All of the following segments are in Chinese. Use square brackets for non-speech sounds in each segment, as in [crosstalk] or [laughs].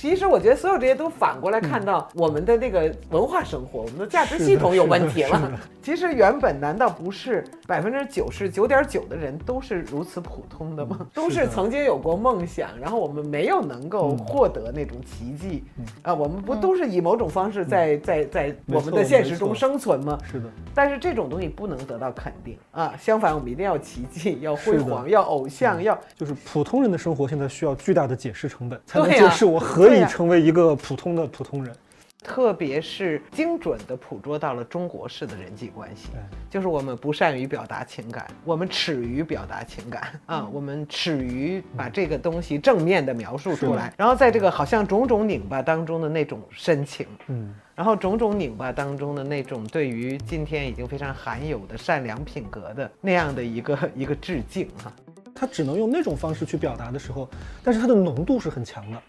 其实我觉得所有这些都反过来看到我们的那个文化生活，我们的价值系统有问题了。其实原本难道不是百分之九十九点九的人都是如此普通的吗？都是曾经有过梦想，然后我们没有能够获得那种奇迹。啊，我们不都是以某种方式在在在我们的现实中生存吗？是的。但是这种东西不能得到肯定。啊，相反我们一定要奇迹，要辉煌，要偶像，要就是普通人的生活现在需要巨大的解释成本，才能解释我何以成为一个普通的普通人。特别是精准地捕捉到了中国式的人际关系，就是我们不善于表达情感，我们耻于表达情感啊，我们耻于把这个东西正面的描述出来，然后在这个好像种种拧巴当中的那种深情，嗯，然后种种拧巴当中的那种对于今天已经非常罕有的善良品格的那样的一个 [laughs] 一个致敬哈，他只能用那种方式去表达的时候，但是它的浓度是很强的。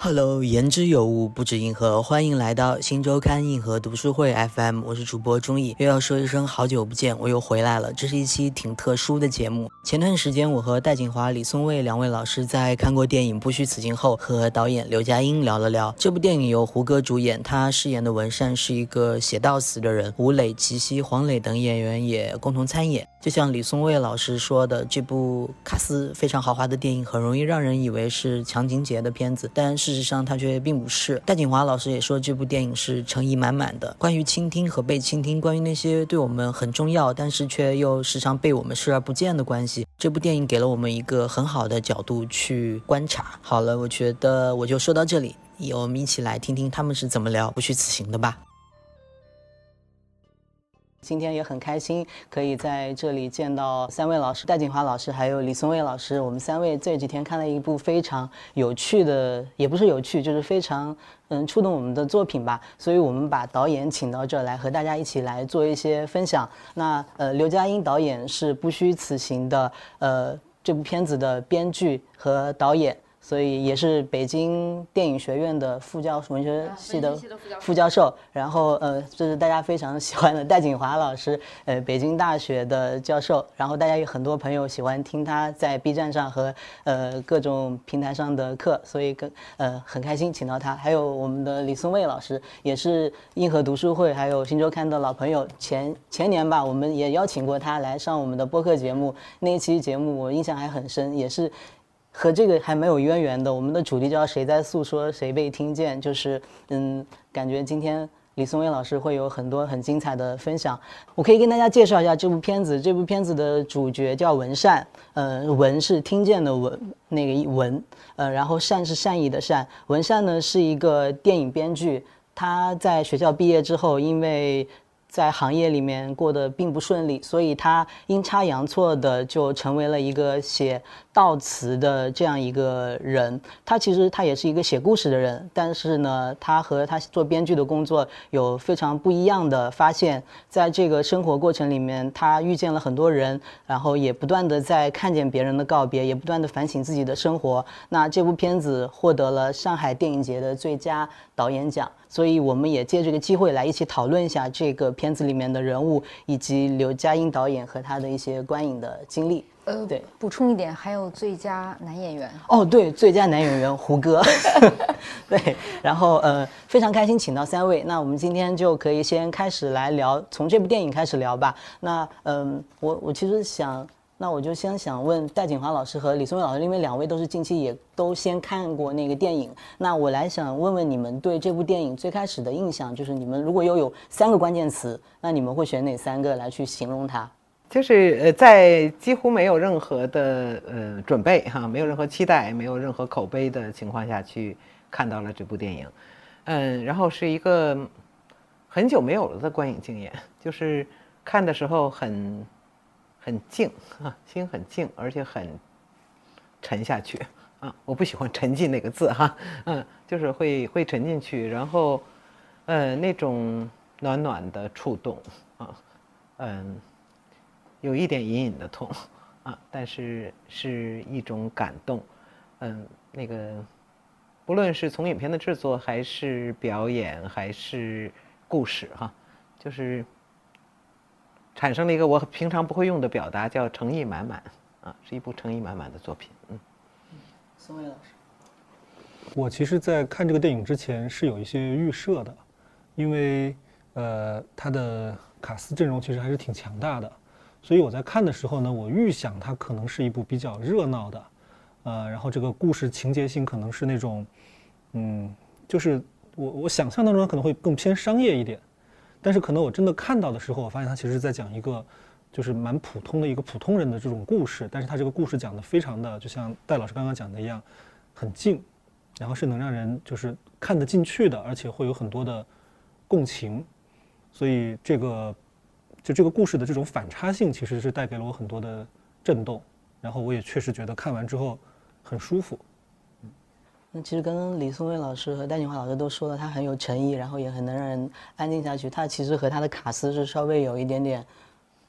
Hello，言之有物，不止硬核，欢迎来到新周刊硬核读书会 FM，我是主播钟意，又要说一声好久不见，我又回来了。这是一期挺特殊的节目。前段时间，我和戴锦华、李松蔚两位老师在看过电影《不虚此行》后，和导演刘嘉英聊了聊。这部电影由胡歌主演，他饰演的文善是一个写到死的人。吴磊、齐溪、黄磊等演员也共同参演。就像李松蔚老师说的，这部卡斯非常豪华的电影，很容易让人以为是强情节的片子，但是事实上他却并不是。戴锦华老师也说，这部电影是诚意满满的，关于倾听和被倾听，关于那些对我们很重要，但是却又时常被我们视而不见的关系，这部电影给了我们一个很好的角度去观察。好了，我觉得我就说到这里，我们一起来听听他们是怎么聊《不虚此行》的吧。今天也很开心，可以在这里见到三位老师：戴锦华老师，还有李松蔚老师。我们三位这几天看了一部非常有趣的，也不是有趣，就是非常嗯触动我们的作品吧。所以我们把导演请到这儿来，和大家一起来做一些分享。那呃，刘嘉英导演是《不虚此行》的呃这部片子的编剧和导演。所以也是北京电影学院的副教文学系的副教授，然后呃，[laughs] 这是大家非常喜欢的戴锦华老师，呃，北京大学的教授，然后大家有很多朋友喜欢听他在 B 站上和呃各种平台上的课，所以跟呃很开心请到他，还有我们的李松蔚老师，也是硬核读书会还有新周刊的老朋友，前前年吧，我们也邀请过他来上我们的播客节目，那一期节目我印象还很深，也是。和这个还没有渊源的，我们的主题叫“谁在诉说，谁被听见”。就是，嗯，感觉今天李松蔚老师会有很多很精彩的分享。我可以跟大家介绍一下这部片子。这部片子的主角叫文善，呃，文是听见的文，那个文，呃，然后善是善意的善。文善呢是一个电影编剧，他在学校毕业之后，因为在行业里面过得并不顺利，所以他阴差阳错的就成为了一个写。悼词的这样一个人，他其实他也是一个写故事的人，但是呢，他和他做编剧的工作有非常不一样的发现。在这个生活过程里面，他遇见了很多人，然后也不断的在看见别人的告别，也不断的反省自己的生活。那这部片子获得了上海电影节的最佳导演奖，所以我们也借这个机会来一起讨论一下这个片子里面的人物，以及刘嘉英导演和他的一些观影的经历。呃，对，补充一点，还有最佳男演员哦，对，最佳男演员胡歌，[laughs] 对，然后呃，非常开心请到三位，那我们今天就可以先开始来聊，从这部电影开始聊吧。那嗯，我我其实想，那我就先想问戴锦华老师和李松蔚老师，因为两位都是近期也都先看过那个电影，那我来想问问你们对这部电影最开始的印象，就是你们如果又有三个关键词，那你们会选哪三个来去形容它？就是呃，在几乎没有任何的呃准备哈，没有任何期待，没有任何口碑的情况下去看到了这部电影，嗯，然后是一个很久没有了的观影经验，就是看的时候很很静啊，心很静，而且很沉下去啊，我不喜欢“沉浸”那个字哈，嗯，就是会会沉进去，然后呃那种暖暖的触动啊，嗯。有一点隐隐的痛，啊，但是是一种感动，嗯，那个不论是从影片的制作，还是表演，还是故事，哈，就是产生了一个我平常不会用的表达，叫诚意满满啊，是一部诚意满满的作品。嗯，宋伟老师，我其实，在看这个电影之前是有一些预设的，因为呃，他的卡斯阵容其实还是挺强大的。所以我在看的时候呢，我预想它可能是一部比较热闹的，呃，然后这个故事情节性可能是那种，嗯，就是我我想象当中可能会更偏商业一点，但是可能我真的看到的时候，我发现他其实是在讲一个就是蛮普通的一个普通人的这种故事，但是他这个故事讲的非常的，就像戴老师刚刚讲的一样，很静，然后是能让人就是看得进去的，而且会有很多的共情，所以这个。就这个故事的这种反差性，其实是带给了我很多的震动，然后我也确实觉得看完之后很舒服。那其实刚刚李松蔚老师和戴景华老师都说了，他很有诚意，然后也很能让人安静下去。他其实和他的卡斯是稍微有一点点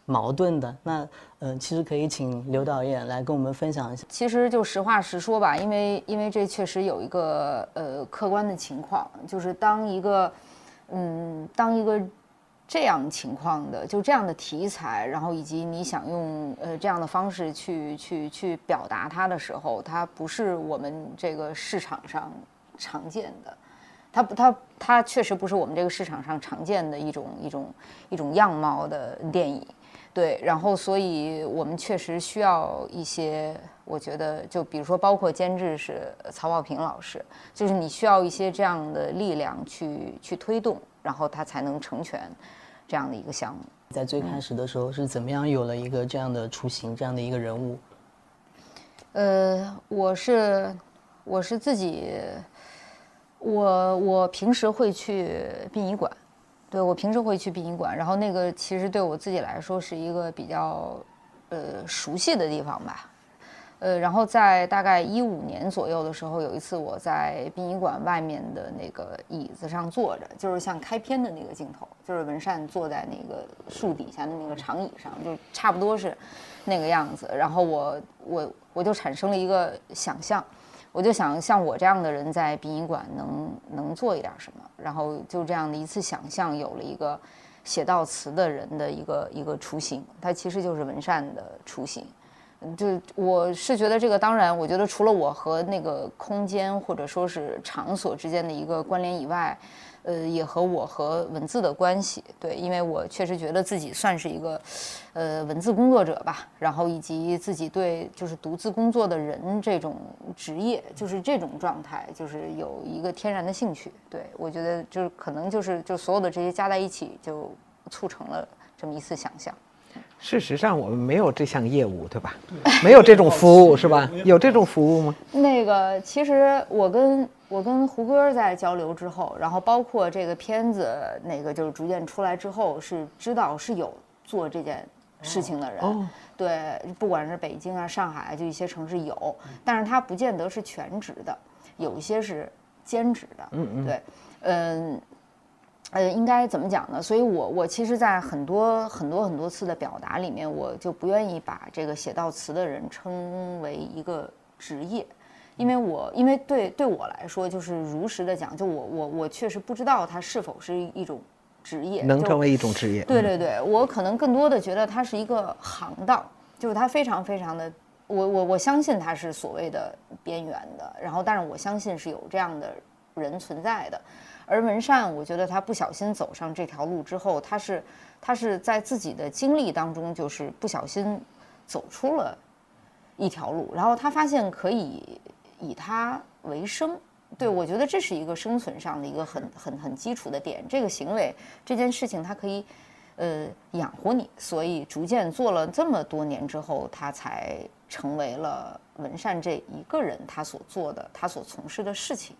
矛盾的。那嗯，其实可以请刘导演来跟我们分享一下。其实就实话实说吧，因为因为这确实有一个呃客观的情况，就是当一个嗯当一个。这样情况的，就这样的题材，然后以及你想用呃这样的方式去去去表达它的时候，它不是我们这个市场上常见的，它不它它确实不是我们这个市场上常见的一种一种一种样貌的电影，对，然后所以我们确实需要一些，我觉得就比如说包括监制是曹保平老师，就是你需要一些这样的力量去去推动，然后它才能成全。这样的一个项目，在最开始的时候是怎么样有了一个这样的雏形，这样的一个人物？呃，我是我是自己，我我平时会去殡仪馆，对我平时会去殡仪馆，然后那个其实对我自己来说是一个比较呃熟悉的地方吧。呃，然后在大概一五年左右的时候，有一次我在殡仪馆外面的那个椅子上坐着，就是像开篇的那个镜头，就是文善坐在那个树底下的那个长椅上，就差不多是那个样子。然后我我我就产生了一个想象，我就想像我这样的人在殡仪馆能能做一点什么。然后就这样的一次想象，有了一个写悼词的人的一个一个雏形，他其实就是文善的雏形。就我是觉得这个，当然，我觉得除了我和那个空间或者说是场所之间的一个关联以外，呃，也和我和文字的关系。对，因为我确实觉得自己算是一个，呃，文字工作者吧。然后以及自己对就是独自工作的人这种职业，就是这种状态，就是有一个天然的兴趣。对我觉得就是可能就是就所有的这些加在一起，就促成了这么一次想象。事实上，我们没有这项业务，对吧？没有这种服务，是吧？有这种服务吗？那个，其实我跟我跟胡歌在交流之后，然后包括这个片子，那个就是逐渐出来之后，是知道是有做这件事情的人。对，不管是北京啊、上海啊，就一些城市有，但是他不见得是全职的，有一些是兼职的。嗯嗯。对，嗯。呃，应该怎么讲呢？所以，我我其实，在很多很多很多次的表达里面，我就不愿意把这个写悼词的人称为一个职业，因为我因为对对我来说，就是如实的讲，就我我我确实不知道它是否是一种职业，能成为一种职业。对对对，我可能更多的觉得它是一个行当，就是它非常非常的，我我我相信它是所谓的边缘的，然后，但是我相信是有这样的人存在的。而文善，我觉得他不小心走上这条路之后，他是他是在自己的经历当中，就是不小心走出了一条路，然后他发现可以以他为生。对我觉得这是一个生存上的一个很很很基础的点。这个行为这件事情，它可以呃养活你，所以逐渐做了这么多年之后，他才成为了文善这一个人他所做的他所从事的事情。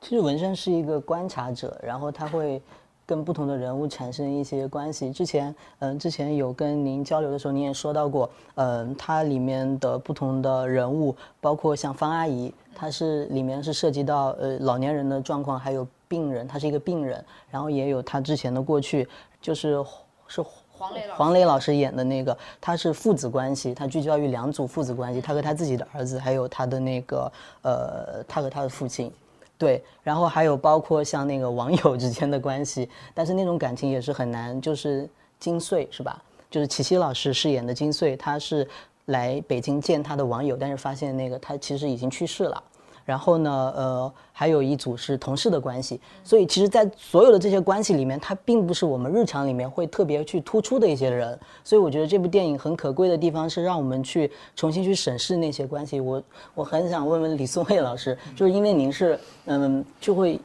其实文山是一个观察者，然后他会跟不同的人物产生一些关系。之前，嗯，之前有跟您交流的时候，您也说到过，嗯，它里面的不同的人物，包括像方阿姨，她是里面是涉及到呃老年人的状况，还有病人，她是一个病人，然后也有她之前的过去，就是是黄磊黄磊老师演的那个，他是父子关系，他聚焦于两组父子关系，他和他自己的儿子，还有他的那个呃，他和他的父亲。对，然后还有包括像那个网友之间的关系，但是那种感情也是很难，就是金穗是吧？就是齐溪老师饰演的金穗，他是来北京见他的网友，但是发现那个他其实已经去世了。然后呢，呃，还有一组是同事的关系，所以其实，在所有的这些关系里面，他并不是我们日常里面会特别去突出的一些人。所以我觉得这部电影很可贵的地方是让我们去重新去审视那些关系。我我很想问问李松蔚老师，就是因为您是嗯就会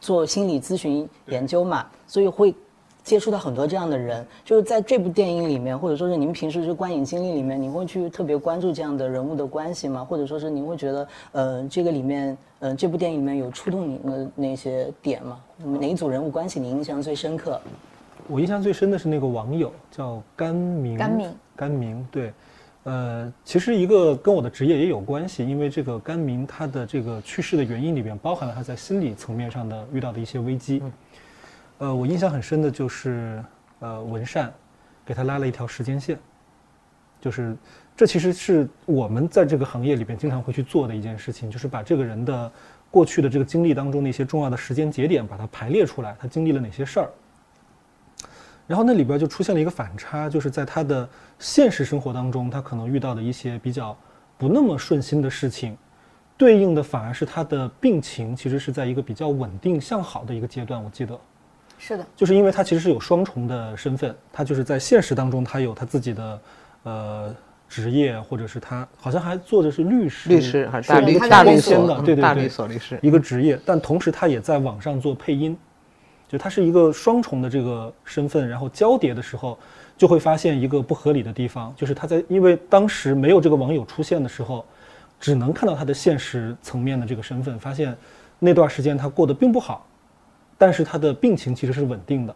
做心理咨询研究嘛，所以会接触到很多这样的人。就是在这部电影里面，或者说是您平时就观影经历里面，您会去特别关注这样的人物的关系吗？或者说是您会觉得，呃，这个里面，呃，这部电影里面有触动您的那些点吗？哪一组人物关系您印象最深刻？我印象最深的是那个网友叫甘明，甘明，甘明，对，呃，其实一个跟我的职业也有关系，因为这个甘明他的这个去世的原因里边包含了他在心理层面上的遇到的一些危机。呃，我印象很深的就是，呃，文善给他拉了一条时间线，就是这其实是我们在这个行业里边经常会去做的一件事情，就是把这个人的过去的这个经历当中的一些重要的时间节点，把它排列出来，他经历了哪些事儿。然后那里边就出现了一个反差，就是在他的现实生活当中，他可能遇到的一些比较不那么顺心的事情，对应的反而是他的病情其实是在一个比较稳定向好的一个阶段。我记得，是的，就是因为他其实是有双重的身份，他就是在现实当中他有他自己的呃职业，或者是他好像还做的是律师，律师还是是大律他大律律所所的，对对对。大律，所律师，一个职业，但同时他也在网上做配音，就他是一个双重的这个身份，然后交叠的时候，就会发现一个不合理的地方，就是他在因为当时没有这个网友出现的时候，只能看到他的现实层面的这个身份，发现那段时间他过得并不好，但是他的病情其实是稳定的，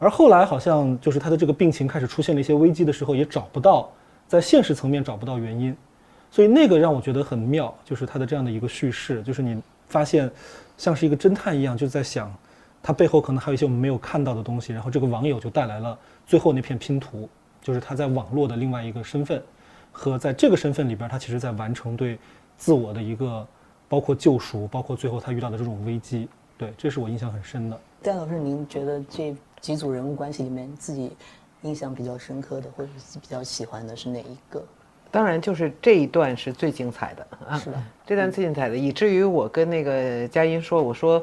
而后来好像就是他的这个病情开始出现了一些危机的时候，也找不到在现实层面找不到原因，所以那个让我觉得很妙，就是他的这样的一个叙事，就是你发现像是一个侦探一样，就在想他背后可能还有一些我们没有看到的东西，然后这个网友就带来了最后那片拼图，就是他在网络的另外一个身份，和在这个身份里边，他其实在完成对自我的一个包括救赎，包括最后他遇到的这种危机，对，这是我印象很深的。戴老师，您觉得这几组人物关系里面，自己印象比较深刻的，或者是比较喜欢的是哪一个？当然，就是这一段是最精彩的啊，是的这段最精彩的，以至于我跟那个佳音说，我说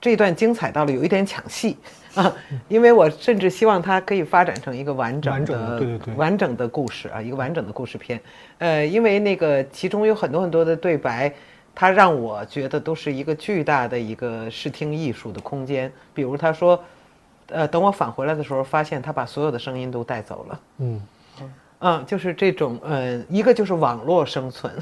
这一段精彩到了有一点抢戏啊，因为我甚至希望它可以发展成一个完整完整的、的对对对完整的故事啊，一个完整的故事片。呃，因为那个其中有很多很多的对白，它让我觉得都是一个巨大的一个视听艺术的空间。比如他说，呃，等我返回来的时候，发现他把所有的声音都带走了。嗯，嗯，就是这种，呃，一个就是网络生存，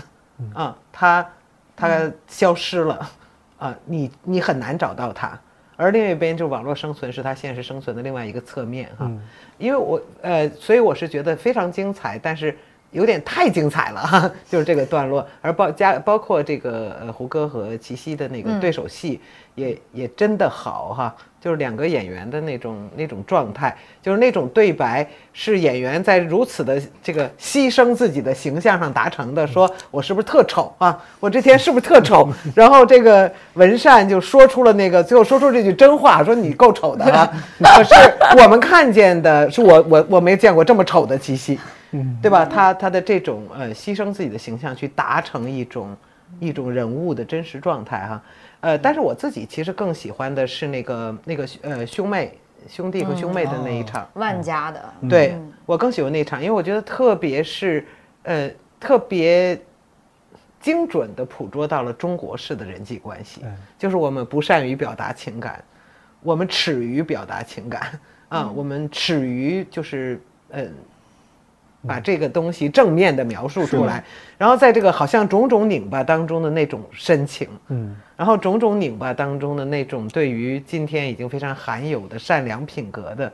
啊，它它消失了，啊，你你很难找到它，而另一边就是网络生存是它现实生存的另外一个侧面哈，嗯。因为我呃，所以我是觉得非常精彩，但是有点太精彩了哈，[laughs] 就是这个段落，而包加包括这个呃胡歌和齐溪的那个对手戏也、也真的好哈，就是两个演员的那种那种状态，就是那种对白是演员在如此的这个牺牲自己的形象上达成的，说我是不是特丑啊？我这天是不是特丑？[laughs] 然后这个文善就说出了那个最后说出这句真话，说你够丑的啊！[laughs] 可是我们看见的是我我我没见过这么丑的齐溪。对吧？他他的这种呃牺牲自己的形象去达成一种一种人物的真实状态哈，呃，但是我自己其实更喜欢的是那个那个呃兄妹兄弟和兄妹的那一场，万家的，对我更喜欢那一场，因为我觉得特别是呃特别精准的捕捉到了中国式的人际关系，哎就是我们不善于表达情感，我们耻于表达情感啊，我们耻于就是嗯。把这个东西正面的描述出来，然后在这个好像种种拧巴当中的那种深情，嗯，然后种种拧巴当中的那种对于今天已经非常罕有的善良品格的，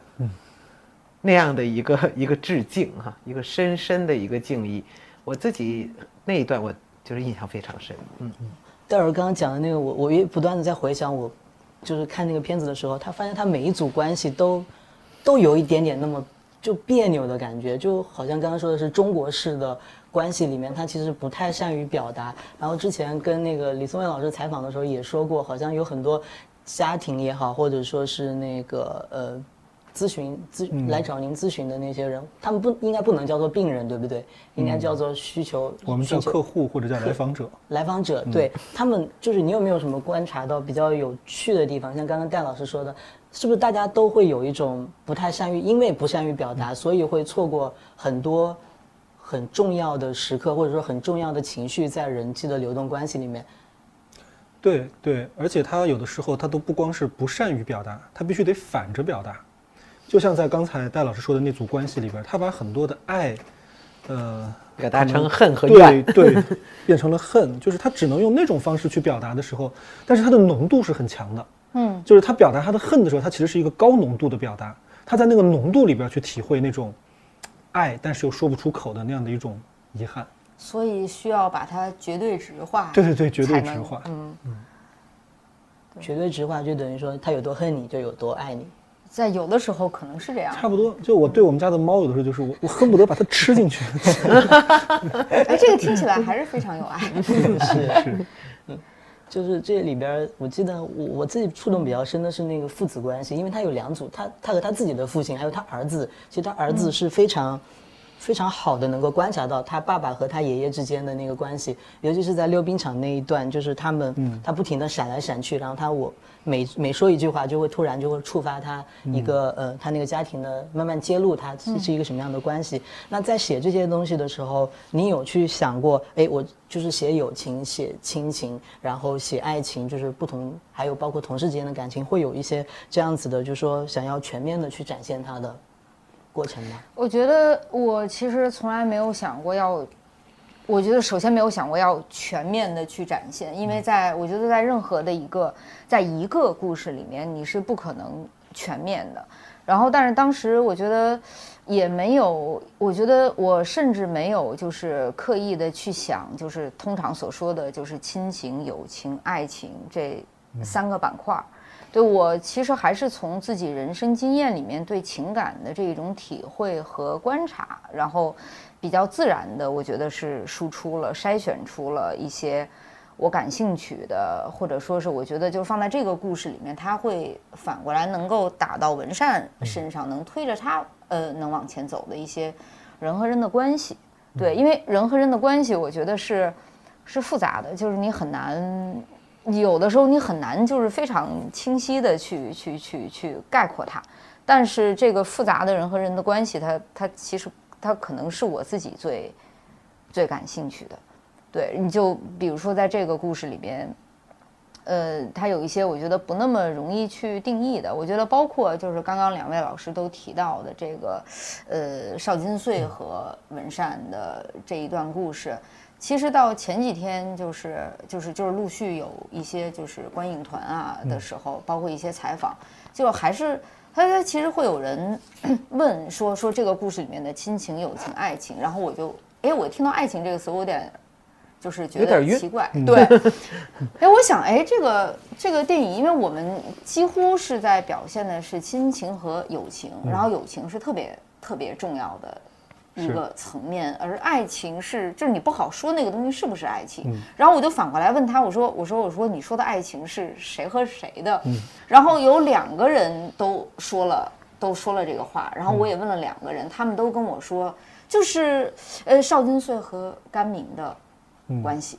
那样的一个 [laughs] 一个致敬哈，一个深深的一个敬意，我自己那一段我就是印象非常深，嗯，戴尔刚刚讲的那个，我我也不断的在回想我，就是看那个片子的时候，他发现他每一组关系都都有一点点那么就别扭的感觉，就好像刚刚说的是中国式的关系里面，他其实不太善于表达。然后之前跟那个李松蔚老师采访的时候也说过，好像有很多家庭也好，或者说是那个呃。咨询咨来找您咨询的那些人，他们不应该不能叫做病人，对不对？应该叫做需求。我们叫客户或者叫来访者。来访者，对他们就是你有没有什么观察到比较有趣的地方？像刚刚戴老师说的，是不是大家都会有一种不太善于，因为不善于表达，所以会错过很多很重要的时刻，或者说很重要的情绪在人际的流动关系里面。对对，而且他有的时候他都不光是不善于表达，他必须得反着表达。就像在刚才戴老师说的那组关系里边，他把很多的爱，呃，表达成恨和怨，对，变成了恨，就是他只能用那种方式去表达的时候，但是他的浓度是很强的，嗯，就是他表达他的恨的时候，他其实是一个高浓度的表达，他在那个浓度里边去体会那种爱，但是又说不出口的那样的一种遗憾，所以需要把它绝对值化，对对对，绝对值化，嗯嗯，绝对值化就等于说他有多恨你就有多爱你。在有的时候可能是这样，差不多。就我对我们家的猫，有的时候就是我，我恨不得把它吃进去。[laughs] 哎，这个听起来还是非常有爱。是是，嗯，就是这里边，我记得我我自己触动比较深的是那个父子关系，因为他有两组，他他和他自己的父亲，还有他儿子。其实他儿子是非常。非常好的能够观察到他爸爸和他爷爷之间的那个关系，尤其是在溜冰场那一段，就是他们，他不停的闪来闪去，然后他我每每说一句话，就会突然就会触发他一个呃，他那个家庭的慢慢揭露他是一个什么样的关系。那在写这些东西的时候，你有去想过，哎，我就是写友情、写亲情，然后写爱情，就是不同，还有包括同事之间的感情，会有一些这样子的，就是说想要全面的去展现他的。过程吗？我觉得我其实从来没有想过要，我觉得首先没有想过要全面的去展现，因为在我觉得在任何的一个在一个故事里面，你是不可能全面的。然后，但是当时我觉得也没有，我觉得我甚至没有就是刻意的去想，就是通常所说的就是亲情、友情、爱情这三个板块儿。对我其实还是从自己人生经验里面对情感的这种体会和观察，然后比较自然的，我觉得是输出了筛选出了一些我感兴趣的，或者说是我觉得就放在这个故事里面，他会反过来能够打到文善身上，能推着他呃能往前走的一些人和人的关系。对，因为人和人的关系，我觉得是是复杂的，就是你很难。有的时候你很难就是非常清晰的去去去去概括它，但是这个复杂的人和人的关系，它它其实它可能是我自己最最感兴趣的。对，你就比如说在这个故事里边，呃，它有一些我觉得不那么容易去定义的。我觉得包括就是刚刚两位老师都提到的这个，呃，邵金穗和文善的这一段故事。其实到前几天，就是就是就是陆续有一些就是观影团啊的时候，包括一些采访，就还是他他其实会有人 [clears throat] 问说说这个故事里面的亲情、友情、爱情，然后我就哎，我听到爱情这个词，我有点就是觉得奇怪，对，[laughs] 哎，我想哎，这个这个电影，因为我们几乎是在表现的是亲情和友情，然后友情是特别特别重要的。一个层面，而爱情是，就是你不好说那个东西是不是爱情。然后我就反过来问他，我说，我说，我说，你说的爱情是谁和谁的？然后有两个人都说了，都说了这个话。然后我也问了两个人，他们都跟我说，就是呃邵金穗和甘明的关系。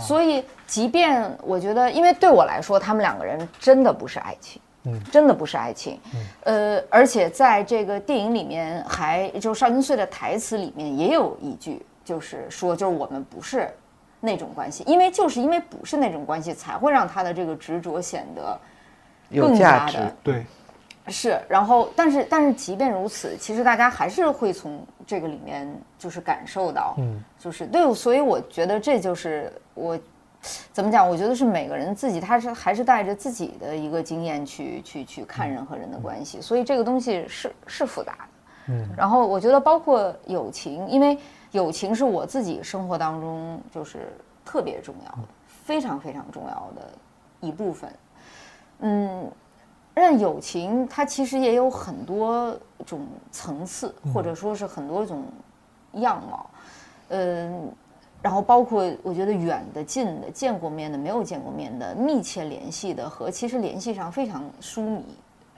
所以，即便我觉得，因为对我来说，他们两个人真的不是爱情。真的不是爱情，呃，而且在这个电影里面，还就是邵金穗的台词里面也有一句，就是说，就是我们不是那种关系，因为就是因为不是那种关系，才会让他的这个执着显得有价值。对，是。然后，但是，但是，即便如此，其实大家还是会从这个里面就是感受到，嗯，就是对，所以我觉得这就是我。怎么讲？我觉得是每个人自己，他是还是带着自己的一个经验去去去看人和人的关系，所以这个东西是是复杂的。嗯，然后我觉得包括友情，因为友情是我自己生活当中就是特别重要的，非常非常重要的一部分。嗯，但友情它其实也有很多种层次，或者说是很多种样貌，嗯，然后包括我觉得远的、近的、见过面的、没有见过面的、密切联系的和其实联系上非常疏离，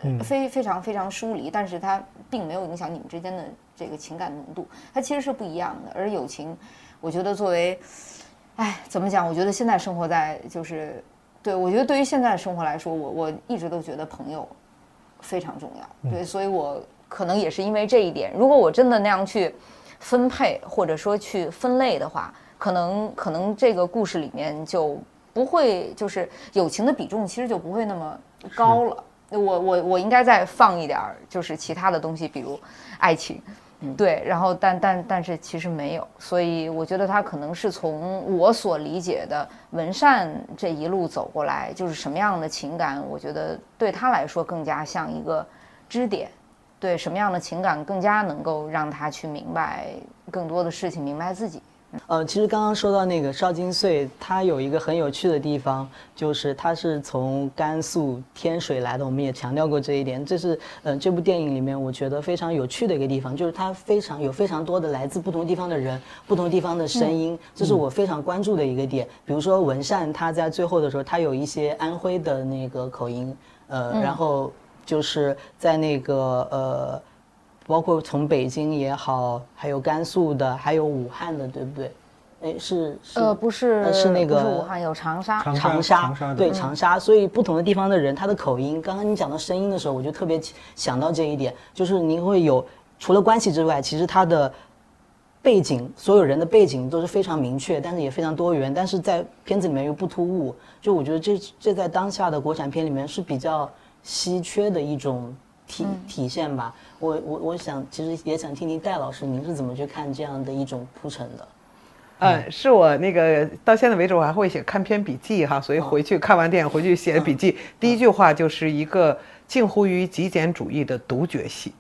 嗯非非常非常疏离，但是它并没有影响你们之间的这个情感浓度，它其实是不一样的。而友情，我觉得作为，哎，怎么讲？我觉得现在生活在就是，对我觉得对于现在的生活来说，我我一直都觉得朋友非常重要。对，所以我可能也是因为这一点，如果我真的那样去分配或者说去分类的话，可能可能这个故事里面就不会就是友情的比重其实就不会那么高了。我我我应该再放一点儿，就是其他的东西，比如爱情，对，然后但但但是其实没有，所以我觉得他可能是从我所理解的文善这一路走过来，就是什么样的情感，我觉得对他来说更加像一个支点，对什么样的情感更加能够让他去明白更多的事情，明白自己。呃，其实刚刚说到那个邵金穗，他有一个很有趣的地方，就是他是从甘肃天水来的，我们也强调过这一点。这是呃这部电影里面我觉得非常有趣的一个地方，就是他非常有非常多的来自不同地方的人、不同地方的声音，这是我非常关注的一个点。比如说文善，他在最后的时候，他有一些安徽的那个口音，呃，然后就是在那个呃。包括从北京也好，还有甘肃的，还有武汉的，对不对？哎，是是呃，不是，呃是那个不是武汉有长沙，长沙，长沙对长沙，所以不同的地方的人，他的口音，刚刚你讲到声音的时候，我就特别想到这一点，就是您会有除了关系之外，其实他的背景，所有人的背景都是非常明确，但是也非常多元，但是在片子里面又不突兀，就我觉得这这在当下的国产片里面是比较稀缺的一种体、体现吧。我我我想其实也想听听戴老师，您是怎么去看这样的一种铺陈的？嗯，是我那个到现在为止我还会写看片笔记哈，所以回去看完电影回去写笔记，第一句话就是一个近乎于极简主义的独角戏。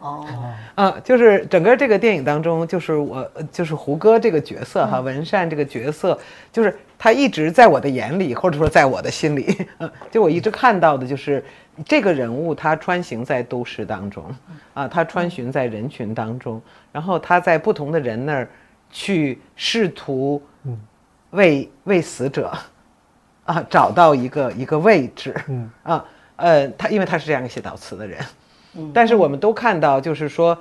哦，嗯，就是整个这个电影当中，就是我，呃就是胡歌这个角色哈，文善这个角色，就是他一直在我的眼里，或者说在我的心里，[laughs] 嗯，就我一直看到的就是这个人物，他穿行在都市当中，啊，他穿行在人群当中，然后他在不同的人那儿去试图为为死者啊找到一个一个位置，嗯。啊，呃，他因为他是这样写悼词的人，但是我们都看到，就是说，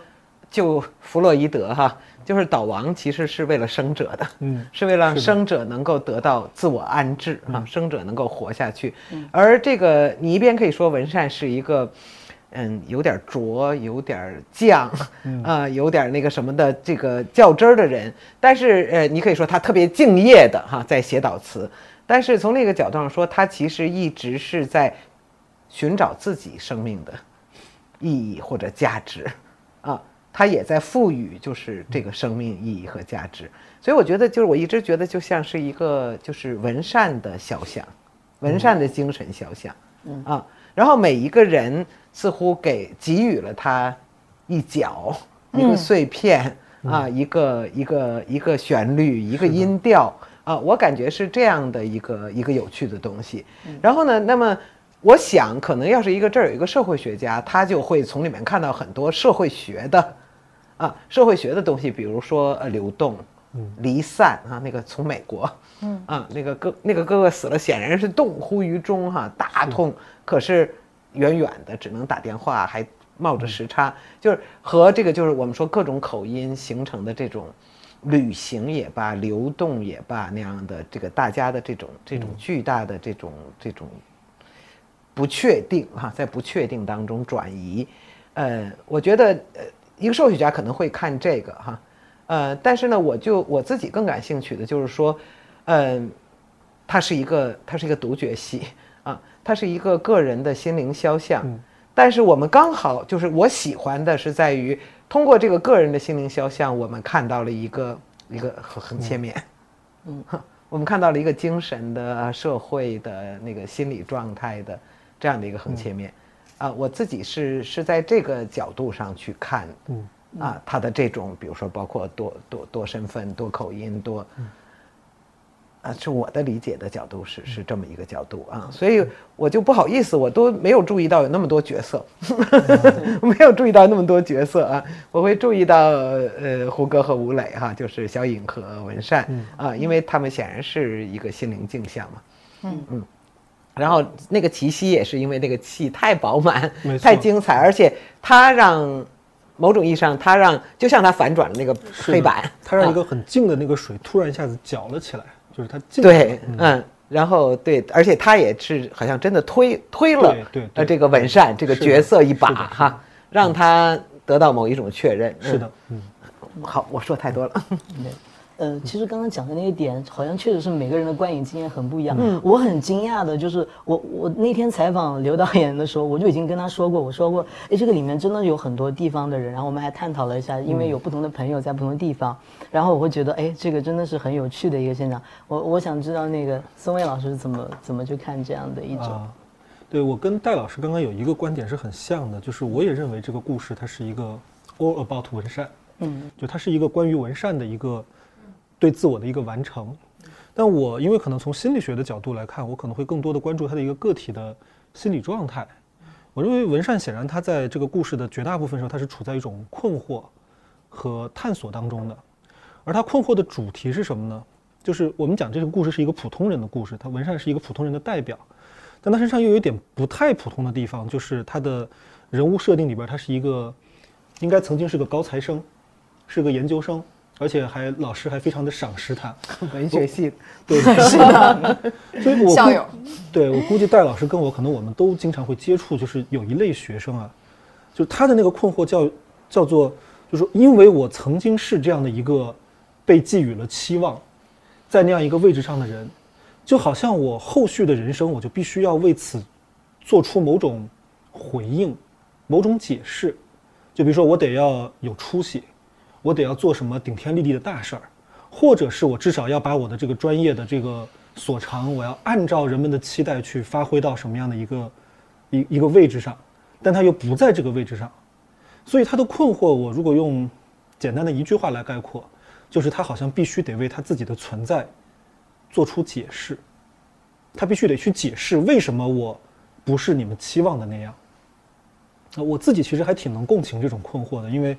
就弗洛伊德哈，就是导亡其实是为了生者的，嗯是为了让生者能够得到自我安置啊，生者能够活下去。而这个你一边可以说文善是一个。嗯，有点拙，有点犟，啊、有点那个什么的，这个较真儿的人。但是，呃，你可以说他特别敬业的哈，在写悼词。但是从那个角度上说，他其实一直是在寻找自己生命的意义或者价值，啊，他也在赋予就是这个生命意义和价值。所以我觉得，就是我一直觉得就像是一个就是文善的肖像，文善的精神肖像，嗯。啊，然后每一个人似乎给给予了他一角、一个碎片啊，一个一个一个旋律、一个音调啊，我感觉是这样的一个一个有趣的东西。然后呢，那么我想，可能要是一个这儿有一个社会学家，他就会从里面看到很多社会学的啊，社会学的东西，比如说呃流动、离散啊，那个从美国，嗯。啊，那个哥那个哥哥死了，显然是痛乎于中哈，大痛，可是远远的只能打电话，还冒着时差，就是和这个就是我们说各种口音形成的这种。旅行也罢，流动也罢，那样的这个大家的这种这种巨大的这种这种不确定哈、在不确定当中转移，呃，我觉得呃，一个社会学家可能会看这个哈，呃，但是呢，我就我自己更感兴趣的就是说，嗯、它是一个它是一个独角戏啊，它是一个个人的心灵肖像，但是我们刚好就是我喜欢的是在于通过这个个人的心灵肖像，我们看到了一个一个横横切面，嗯，[laughs] 我们看到了一个精神的、社会的那个心理状态的这样的一个横切面，啊，我自己是是在这个角度上去看，嗯，啊，他的这种比如说包括多多多身份、多口音、多，啊，是我的理解的角度是是这么一个角度啊，所以我就不好意思，我都没有注意到有那么多角色，[laughs] 没有注意到那么多角色啊，我会注意到呃胡歌和吴磊哈，就是小颖和文善啊，因为他们显然是一个心灵镜像嘛，嗯嗯，然后那个齐溪也是因为那个气太饱满，太精彩，而且他让。某种意义上，他让就像他反转了那个黑板，他让一个很静的那个水突然一下子搅了起来，就是他对，嗯，然后对，而且他也是好像真的推推了对呃这个文善这个角色一把哈，让他得到某一种确认。是的，嗯，好，我说太多了。[laughs] 呃，其实刚刚讲的那个点，好像确实是每个人的观影经验很不一样。嗯，我很惊讶的就是，我我那天采访刘导演的时候，我就已经跟他说过，我说过，哎，这个里面真的有很多地方的人，然后我们还探讨了一下，因为有不同的朋友在不同的地方，然后我会觉得，哎，这个真的是很有趣的一个现场。我我想知道那个孙卫老师怎么怎么去看这样的一种。对我跟戴老师刚刚有一个观点是很像的，就是我也认为这个故事它是一个 all about 文善，嗯，就它是一个关于文善的一个。对自我的一个完成，但我因为可能从心理学的角度来看，我可能会更多的关注他的一个个体的心理状态。我认为文善显然他在这个故事的绝大部分时候，他是处在一种困惑和探索当中的。而他困惑的主题是什么呢？就是我们讲这个故事是一个普通人的故事，他文善是一个普通人的代表，但他身上又有一点不太普通的地方，就是他的人物设定里边，他是一个应该曾经是个高材生，是个研究生。而且还老师还非常的赏识他，[laughs] 文学系，[laughs] 对，[laughs] 是的，所以我校友，对我估计戴老师跟我可能我们都经常会接触，就是有一类学生啊，就他的那个困惑叫叫做，就是因为我曾经是这样的一个被寄予了期望，在那样一个位置上的人，就好像我后续的人生我就必须要为此做出某种回应，某种解释，就比如说我得要有出息。我得要做什么顶天立地的大事儿，或者是我至少要把我的这个专业的这个所长，我要按照人们的期待去发挥到什么样的一个一一个位置上，但他又不在这个位置上，所以他的困惑，我如果用简单的一句话来概括，就是他好像必须得为他自己的存在做出解释，他必须得去解释为什么我不是你们期望的那样。那我自己其实还挺能共情这种困惑的，因为。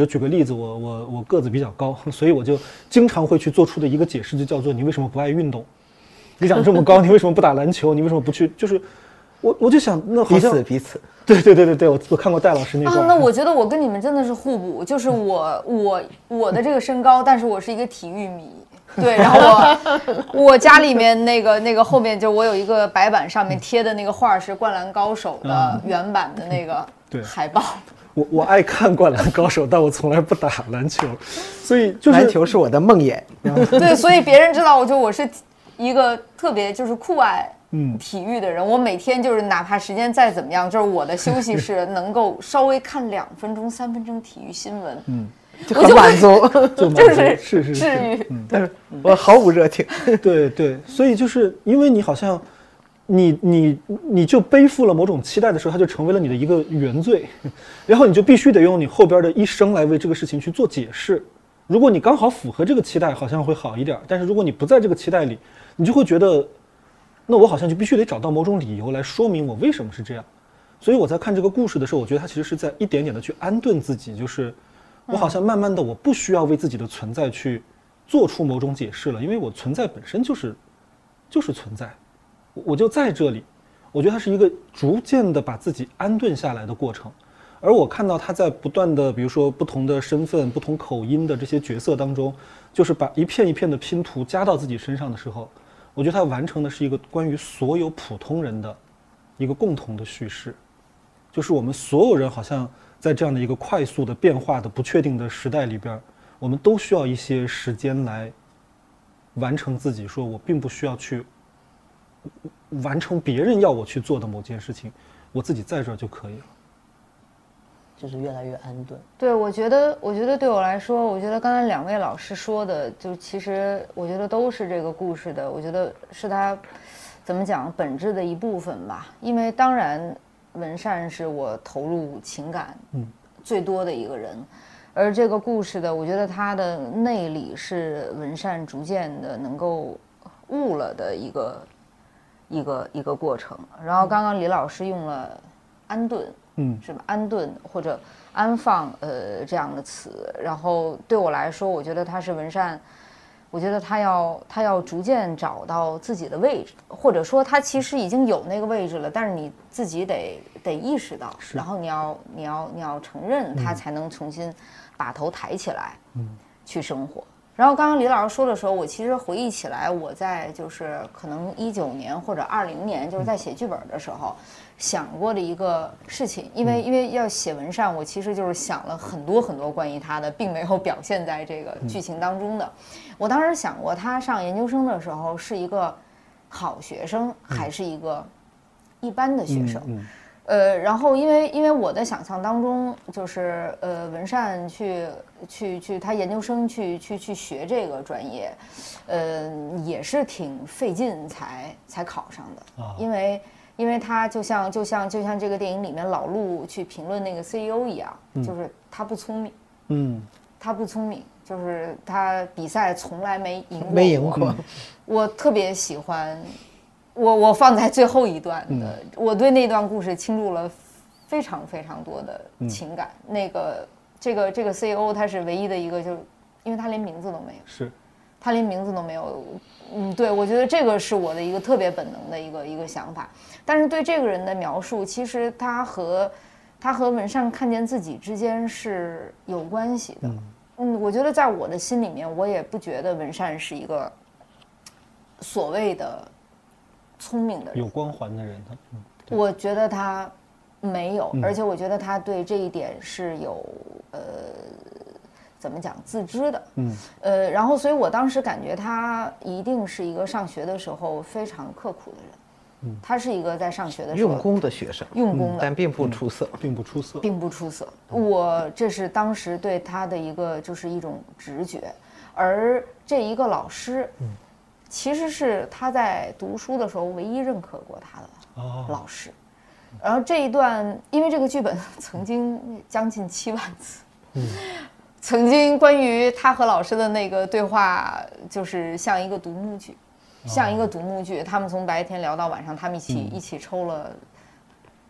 比如举个例子，我我我个子比较高，所以我就经常会去做出的一个解释，就叫做你为什么不爱运动？你长这么高，你为什么不打篮球？你为什么不去？就是我我就想，那好像彼此彼此。对对对对对，我我看过戴老师那段。啊，那我觉得我跟你们真的是互补，就是我我我的这个身高，但是我是一个体育迷。对，然后我 [laughs] 我家里面那个那个后面就我有一个白板，上面贴的那个画是《灌篮高手》的原版的那个海报。[laughs] 我我爱看《灌篮高手》，但我从来不打篮球，所以就是篮球是我的梦魇。对，所以别人知道我就我是一个特别就是酷爱嗯体育的人。我每天就是哪怕时间再怎么样，就是我的休息是能够稍微看两分钟、三分钟体育新闻，嗯，就很满足，[laughs] 就是是是治愈。但是我毫无热情。对对，所以就是因为你好像。你你你就背负了某种期待的时候，它就成为了你的一个原罪，[laughs] 然后你就必须得用你后边的一生来为这个事情去做解释。如果你刚好符合这个期待，好像会好一点；但是如果你不在这个期待里，你就会觉得，那我好像就必须得找到某种理由来说明我为什么是这样。所以我在看这个故事的时候，我觉得他其实是在一点点的去安顿自己，就是我好像慢慢的我不需要为自己的存在去做出某种解释了，因为我存在本身就是就是存在。我就在这里，我觉得他是一个逐渐的把自己安顿下来的过程，而我看到他在不断的，比如说不同的身份、不同口音的这些角色当中，就是把一片一片的拼图加到自己身上的时候，我觉得他完成的是一个关于所有普通人的一个共同的叙事，就是我们所有人好像在这样的一个快速的变化的不确定的时代里边，我们都需要一些时间来完成自己，说我并不需要去。完成别人要我去做的某件事情，我自己在这儿就可以了，就是越来越安顿。对，我觉得，我觉得对我来说，我觉得刚才两位老师说的，就其实我觉得都是这个故事的，我觉得是他怎么讲本质的一部分吧。因为当然，文善是我投入情感最多的一个人，而这个故事的，我觉得它的内里是文善逐渐的能够。悟了的一个一个一个过程。然后刚刚李老师用了安顿，嗯是吧？安顿或者安放，呃，这样的词。然后对我来说，我觉得他是文善，我觉得他要他要逐渐找到自己的位置，或者说他其实已经有那个位置了，但是你自己得得意识到，然后你要你要你要承认，他才能重新把头抬起来，嗯去生活。然后刚刚李老师说的时候，我其实回忆起来，我在就是可能一九年或者二零年，就是在写剧本的时候，想过的一个事情。因为因为要写文善，我其实就是想了很多很多关于他的，并没有表现在这个剧情当中的。我当时想过，他上研究生的时候是一个好学生，还是一个一般的学生？嗯呃，然后因为因为我的想象当中，就是呃，文善去去去他研究生去去去学这个专业，呃，也是挺费劲才才考上的，啊。因为因为他就像就像就像这个电影里面老陆去评论那个 CEO 一样，就是他不聪明，嗯。他不聪明，就是他比赛从来没赢过，没赢过，[laughs] 我特别喜欢，我我放在最后一段的，我对那段故事倾注了非常非常多的情感。那个这个这个 CEO 他是唯一的一个，就是因为他连名字都没有，是他连名字都没有。嗯，对，我觉得这个是我的一个特别本能的一个一个想法。但是对这个人的描述，其实他和他和文善看见自己之间是有关系的。嗯，我觉得在我的心里面，我也不觉得文善是一个所谓的聪明的人有，光环的人，他嗯我觉得他没有，而且我觉得他对这一点是有呃怎么讲自知的，嗯。呃，然后所以我当时感觉他一定是一个上学的时候非常刻苦的人，嗯。他是一个在上学的时候用功的学生，用功的，但并不出色。并不出色。并不出色。我这是当时对他的一个就是一种直觉，而这一个老师，其实是他在读书的时候唯一认可过他的哦。老师。然后这一段，因为这个剧本曾经将近七万字，曾经关于他和老师的那个对话，就是像一个独幕剧，像一个独幕剧。他们从白天聊到晚上，他们一起、一起抽了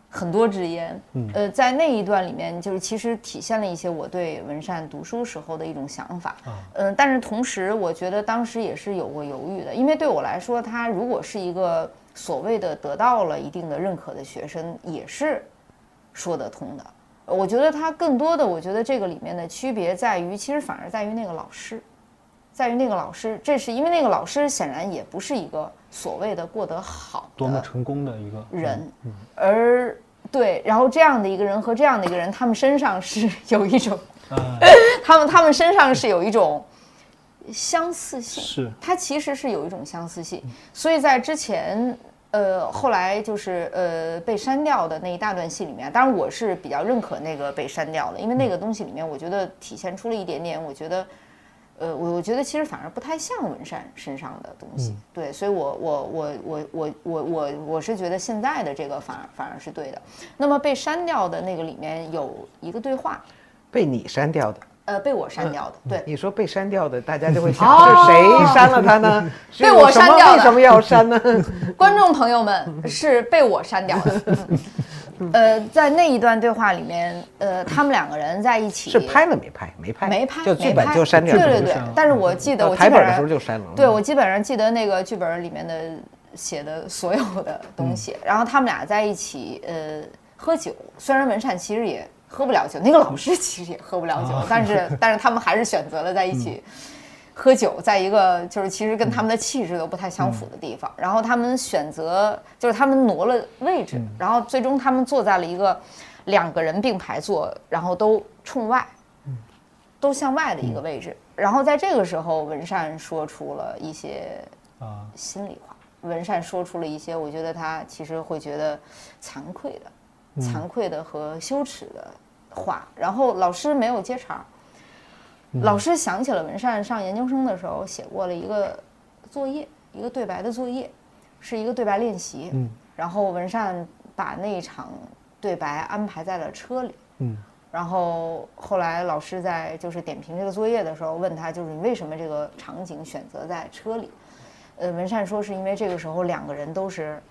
很多支烟。呃，在那一段里面，就是其实体现了一些我对文善读书时候的一种想法。嗯、但是同时，我觉得当时也是有过犹豫的，因为对我来说，他如果是一个所谓的得到了一定的认可的学生，也是说得通的。我觉得他更多的，我觉得这个里面的区别在于，其实反而在于那个老师，在于那个老师，这是因为那个老师显然也不是一个所谓的过得好多么成功的一个人，而对，然后这样的一个人和这样的一个人，他们身上是 [laughs] 有一种，啊，[laughs] 他们他们身上是有一种相似性，是它其实是有一种相似性，所以在之前。呃，后来就是呃被删掉的那一大段戏里面，当然我是比较认可那个被删掉的，因为那个东西里面，我觉得体现出了一点点，我觉得，呃，我我觉得其实反而不太像文善身上的东西，对，所以我我我我我我我我是觉得现在的这个反而反而是对的。那么被删掉的那个里面有一个对话，被你删掉的，呃，被我删掉的，对，你说被删掉的，大家就会想哦是谁删了他呢？[laughs] 被我删掉的为什么要删呢？[laughs] 观众朋友们是被我删掉的。[laughs] 嗯呃，在那一段对话里面，呃，他们两个人在一起是拍了没拍？没拍，没拍，就剧本没拍就删掉了。对对对，但是我记得我基本上台本的时候就删了。对我基本上记得那个剧本里面的写的所有的东西，然后他们俩在一起呃喝酒，虽然文善其实也喝不了酒，那个老师其实也喝不了酒，但是 [laughs] 但是他们还是选择了在一起。喝酒，在一个就是其实跟他们的气质都不太相符的地方，然后他们选择就是他们挪了位置，然后最终他们坐在了一个两个人并排坐，然后都冲外，都向外的一个位置。然后在这个时候，文善说出了一些啊，心里话。文善说出了一些，我觉得他其实会觉得惭愧的、惭愧的和羞耻的话。然后老师没有接茬，老师想起了文善上研究生的时候写过了一个作业，一个对白的作业，是一个对白练习。嗯然后文善把那一场对白安排在了车里。嗯然后后来老师在就是点评这个作业的时候问他，就是你为什么这个场景选择在车里？呃，文善说是因为这个时候两个人都是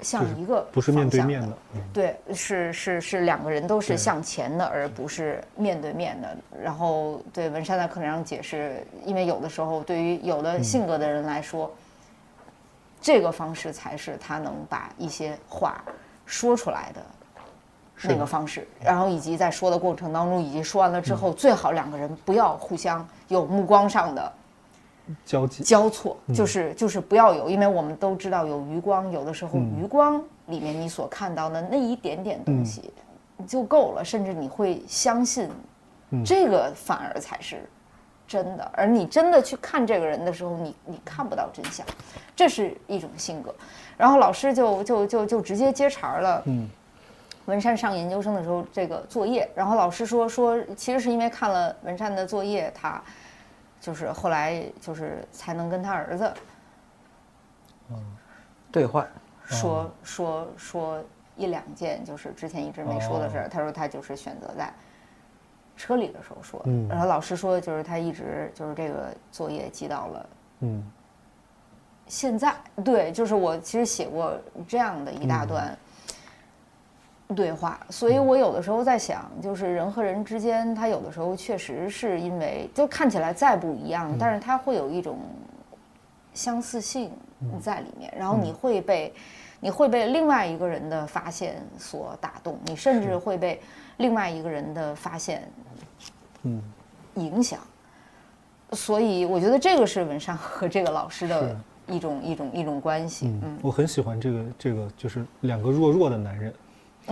向一个不是面对面的，嗯对，是是是两个人都是向前的，而不是面对面的。然后对文山在课堂上解释，因为有的时候对于有嗯的性格的人来说，这个方式才是他能把一些话说出来的那个方式。然后以及在说的过程当中，以及说完了之嗯后，最好两个人不要互相有目光上的。交集，交错，就是就是不要有，因为我们都知道有余光，有的时候余光里面你所看到的那一点点东西就够了，甚至你会相信这个反而才是真的，而你真的去看这个人的时候，你你看不到真相，这是一种性格。然后老师就就就就直接接茬儿了，嗯。文善上研究生的时候，这个作业，然后老师说说，其实是因为看了文善的作业，他就是后来就是才能跟他儿子兑换，说说说一两件，就是之前一直没说的事儿。他说他就是选择在车里的时候说，嗯然后老师说就是他一直就是这个作业记到了嗯现在。对，就是我其实写过这样的一大段对话，所以我有的时候在想，就是人和人之间，他有的时候确实是因为就看起来再不一样，但是他会有一种相似性在里面，然后你会被你会被另外一个人的发现所打动，你甚至会被另外一个人的发现嗯，影响。所以我觉得这个是文山和这个老师的一种一种一种关系。嗯。我很喜欢这个这个，就是两个弱弱的男人，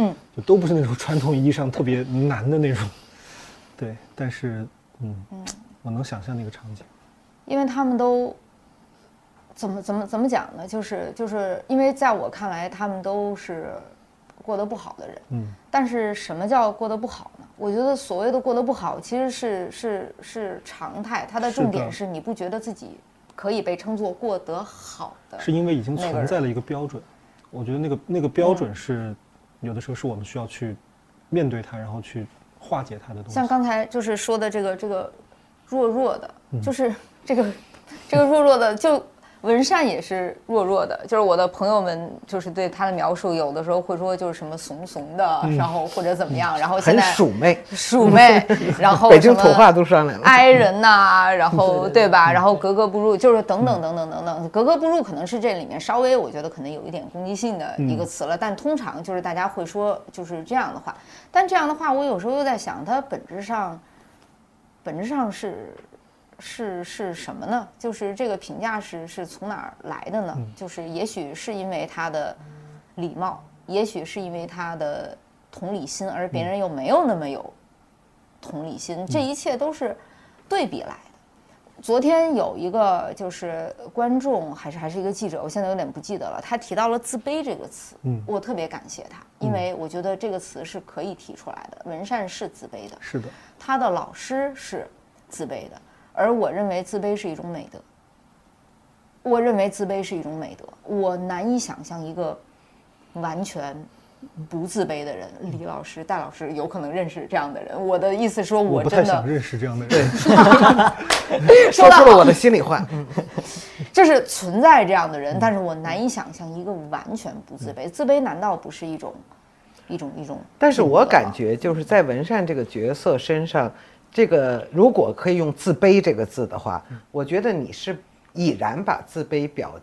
嗯，就都不是那种传统意义上特别难的那种，对，但是嗯，我能想象那个场景，因为他们都怎么怎么怎么讲呢？就是就是因为在我看来，他们都是过得不好的人。嗯但是什么叫过得不好呢？我觉得所谓的过得不好，其实是是是常态。它的重点是你不觉得自己可以被称作过得好的。是因为已经存在了一个标准，我觉得那个那个标准是有的时候是我们需要去面对它，然后去化解它的东西。像刚才就是说的这个这个弱弱的，嗯就是这个这个弱弱的，就文善也是弱弱的。就是我的朋友们就是对他的描述，有的时候会说就是什么怂怂的，然后或者怎么样，然后现很在鼠妹，鼠妹，[laughs] 然后北京土话都上来了。挨人呐、然后对吧？然后格格不入，就是等等等等等等，格格不入可能是这里面稍微我觉得可能有一点攻击性的一个词了，但通常就是大家会说就是这样的话，但这样的话我有时候又在想，它本质上本质上是是是什么呢？就是这个评价是是从哪儿来的呢？就是也许是因为他的礼貌，也许是因为他的同理心，而别人又没有那么有同理心，这一切都是对比来的。昨天有一个就是观众还是还是一个记者，我现在有点不记得了，他提到了自卑这个词，嗯我特别感谢他，因为我觉得这个词是可以提出来的。文善是自卑的，是的，他的老师是自卑的，而我认为自卑是一种美德。我认为自卑是一种美德，我难以想象一个完全不自卑的人。李老师、戴老师有可能认识这样的人。我的意思说，我不太真的想认识这样的人。[laughs] 说出了我的心里话。嗯，[laughs] 就是存在这样的人，但是我难以想象一个完全不自卑。自卑难道不是一种一种一种？但是我感觉就是在文善这个角色身上，这个如果可以用“自卑”这个字的话，我觉得你是已然把自卑表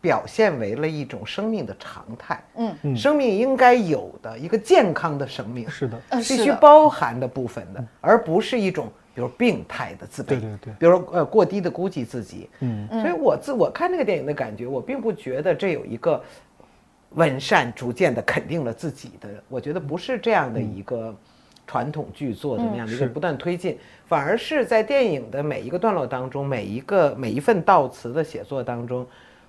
表现为了一种生命的常态。嗯。嗯。生命应该有的一个健康的生命，是的，呃，必须包含的部分的，而不是一种比如病态的自卑。对对对。比如呃过低的估计自己。嗯。所以我自我看这个电影的感觉，我并不觉得这有一个文善逐渐的肯定了自己的，我觉得不是这样的一个传统剧作的那样的一个不断推进，反而是在电影的每一个段落当中，每一个每一份悼词的写作当中，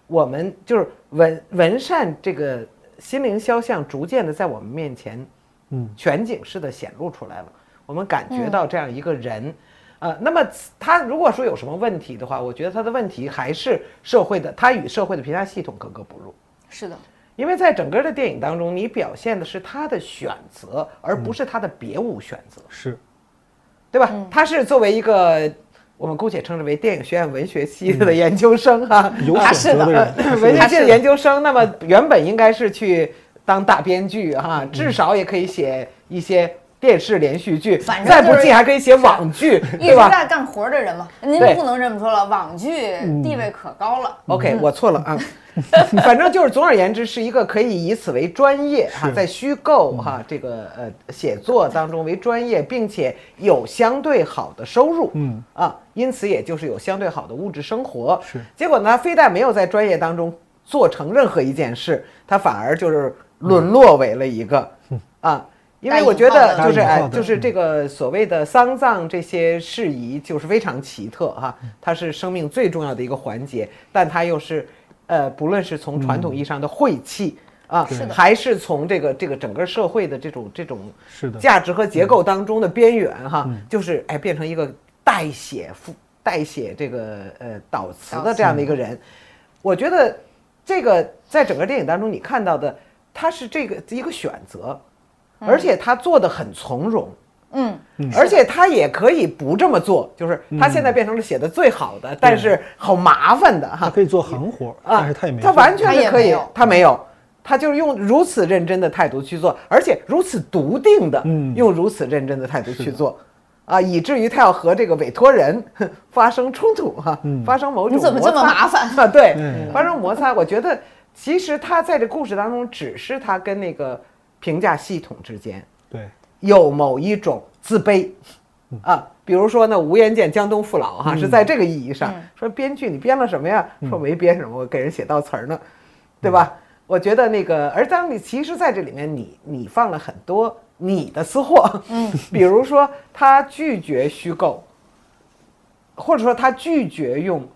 我们就是文文善这个心灵肖像逐渐的在我们面前嗯全景式的显露出来了。我们感觉到这样一个人，呃，那么他如果说有什么问题的话，我觉得他的问题还是社会的，他与社会的评价系统格格不入。是的，因为在整个的电影当中，你表现的是他的选择，而不是他的别无选择，是。对吧？他是作为一个我们姑且称之为电影学院文学系的研究生哈，有啊选择的，文学系的研究生，那么原本应该是去当大编剧哈，至少也可以写一些电视连续剧，反正再不济还可以写网剧，一对吧？直在干活的人嘛，您不能这么说了，网剧地位可高了。OK，我错了啊，[laughs] 反正就是总而言之，是一个可以以此为专业哈，在虚构哈这个呃写作当中为专业，并且有相对好的收入，嗯啊，因此也就是有相对好的物质生活。是结果呢，他非但没有在专业当中做成任何一件事，他反而就是沦落为了一个啊。因为我觉得就是哎就是这个所谓的丧葬这些事宜，就是非常奇特哈，它是生命最重要的一个环节，但它又是，呃，不论是从传统意义上的晦气啊是，还是从这个这个整个社会的这种这种是的，价值和结构当中的边缘哈，就是哎变成一个代写复代写这个呃悼词的这样的一个人，我觉得这个在整个电影当中你看到的，他是这个一个选择，而且他做的很从容。嗯，而且他也可以不这么做，就是他现在变成了写的最好的，但是好麻烦的哈。他可以做行活，啊，但是他也没做。他完全他是可以他没有，他就是用如此认真的态度去做，而且如此笃定的嗯。用如此认真的态度去做，啊，以至于他要和这个委托人 [laughs] 发生冲突哈、嗯。发生某种你怎么这么摩擦麻烦？啊？对，嗯。发生摩擦，我觉得其实他在这故事当中，只是他跟那个评价系统之间对，有某一种自卑啊，比如说呢，无颜见、江东父老哈、是在这个意义上、说编剧你编了什么呀？说没编什么，我给人写悼词儿呢，对吧？我觉得那个，而当你其实在这里面你，你放了很多你的私货，嗯，[laughs] 比如说他拒绝虚构，或者说他拒绝用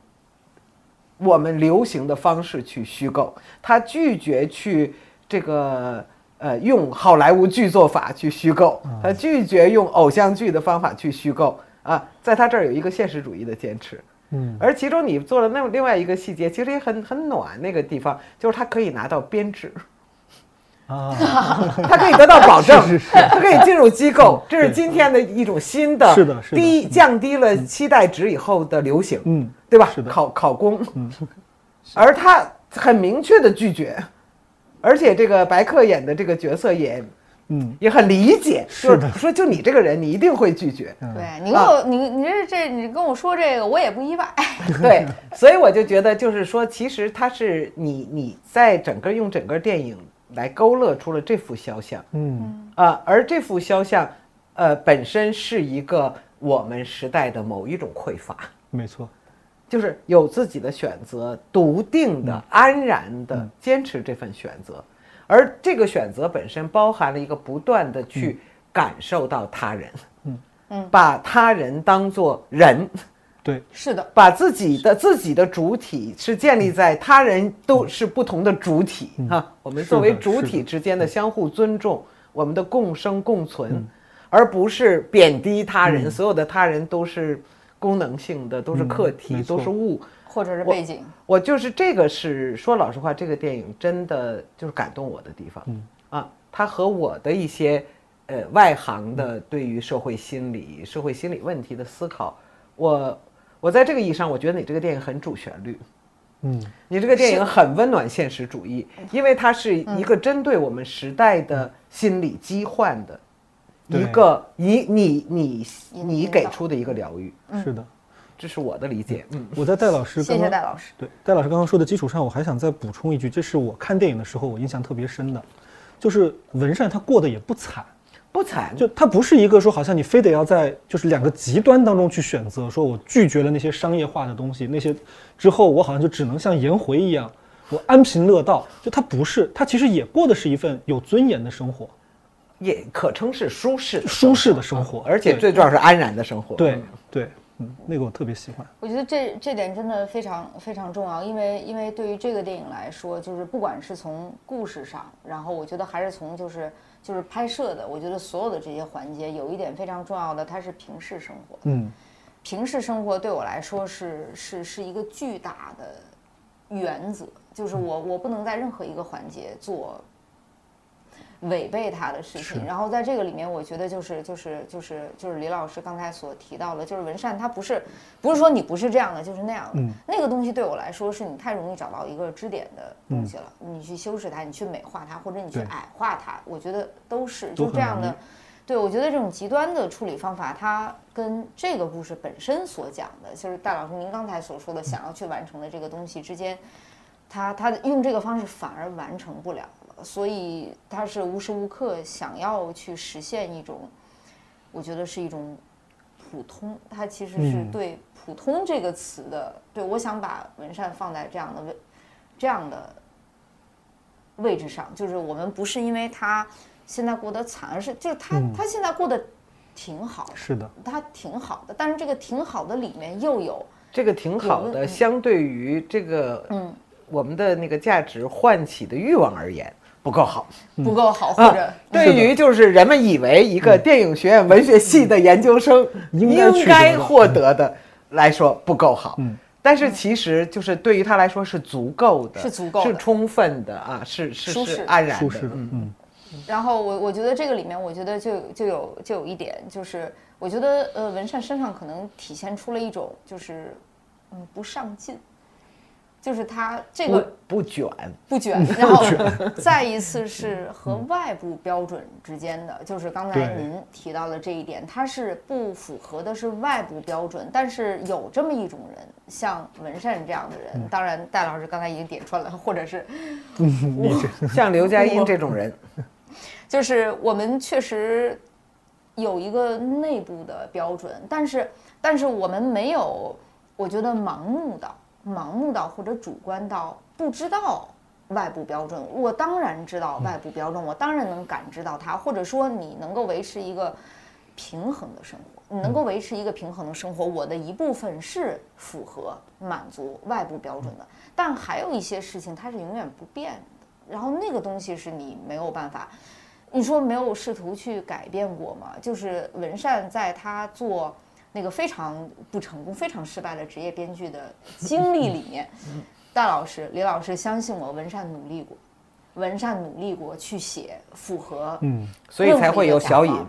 我们流行的方式去虚构，他拒绝去这个呃用好莱坞剧作法去虚构，他拒绝用偶像剧的方法去虚构啊，在他这儿有一个现实主义的坚持。嗯，而其中你做了那另外一个细节，其实也很很暖，那个地方就是他可以拿到编制，啊，[laughs] [laughs] 他可以得到保证，是是是。他可以进入机构，这是今天的一种新的，是的是的。低降低了期待值以后的流行，嗯，对吧？是？的。考考公，嗯。而他很明确的拒绝，而且这个白客演的这个角色也嗯，也很理解，就是说就你这个人，你一定会拒绝，对你跟我，你你这这你跟我说这个，我也不意外。[laughs] [laughs] 对，所以我就觉得，就是说，其实他是你你在整个用整个电影来勾勒出了这幅肖像。嗯，啊、而这幅肖像，呃，本身是一个我们时代的某一种匮乏，没错，就是有自己的选择，笃定的、安然的坚持这份选择，而这个选择本身包含了一个不断的去感受到他人，嗯。嗯。把他人当做人。对，是的，把自己的自己的主体是建立在他人都是不同的主体哈、我们作为主体之间的相互尊重，我们的共生共存，而不是贬低他人，所有的他人都是功能性的，都是客体，没错。都是物。或者是背景，我就是这个是说老实话，这个电影真的就是感动我的地方，嗯。啊，它和我的一些呃外行的对于社会心理、社会心理问题的思考，我我在这个意义上，我觉得你这个电影很主旋律，嗯，你这个电影很温暖现实主义，因为它是一个针对我们时代的心理疾患的一对个你你你你给出的一个疗愈，是的。这是我的理解，嗯。我在戴老师谢刚刚谢戴老师。对戴老师刚刚说的基础上，我还想再补充一句，这是我看电影的时候我印象特别深的，就是文善他过得也不惨，不惨，就他不是一个说好像你非得要在就是两个极端当中去选择，说我拒绝了那些商业化的东西，那些之后我好像就只能像颜回一样，我安贫乐道。就他不是，他其实也过的是一份有尊严的生活，也可称是舒适舒适的生活，而且对最重要是安然的生活。对对，嗯，那个我特别喜欢。我觉得这这点真的非常非常重要，因为因为对于这个电影来说，就是不管是从故事上，然后我觉得还是从就是就是拍摄的，我觉得所有的这些环节，有一点非常重要的，它是平视生活。嗯，平视生活对我来说是是是一个巨大的原则，就是我我不能在任何一个环节做违背他的事情。然后在这个里面，我觉得就是就是就是就是李老师刚才所提到的，就是文善他不是不是说你不是这样的就是那样的，嗯。那个东西对我来说是你太容易找到一个支点的东西了，你去修饰它，你去美化它，或者你去矮化它，我觉得都是就这样的。对，我觉得这种极端的处理方法，它跟这个故事本身所讲的，就是戴老师您刚才所说的想要去完成的这个东西之间，他他用这个方式反而完成不了了，所以他是无时无刻想要去实现一种，我觉得是一种普通，他其实是嗯。对“普通”这个词的，对我想把文善放在这样的位这样的位置上，就是我们不是因为他现在过得惨，而是就是他、嗯。他现在过得挺好的，是的，他挺好的，但是这个挺好的里面又有这个挺好的，相对于这个嗯。我们的那个价值唤起的欲望而言不够好。不够好，或啊者对于就是人们以为一个电影学院文学系的研究生应该获得的来说不够好。嗯，但是其实就是对于他来说是足够的，是足够是充分的啊，是是舒适。是安然的，嗯。嗯。然后我我觉得这个里面，我觉得就就有就有一点，就是我觉得呃文善身上可能体现出了一种就是嗯不上进，就是他这个不卷，不卷，[laughs] 然后 [laughs] 再一次是和外部标准之间的，就是刚才您提到的这一点，它是不符合的是外部标准，但是有这么一种人，像文善这样的人，当然戴老师刚才已经点出来了，或者是 [laughs] 像刘佳音这种人，就是我们确实有一个内部的标准，但是但是我们没有，我觉得盲目到盲目到或者主观到不知道外部标准。我当然知道外部标准，我当然能感知到它，或者说你能够维持一个平衡的生活，你能够维持一个平衡的生活，我的一部分是符合满足外部标准的，但还有一些事情它是永远不变的，然后那个东西是你没有办法。你说没有试图去改变过吗？就是文善在他做那个非常不成功、非常失败的职业编剧的经历里面，[laughs] 戴老师、李老师相信我，文善努力过，文善努力过去写符合嗯所以才会有小尹。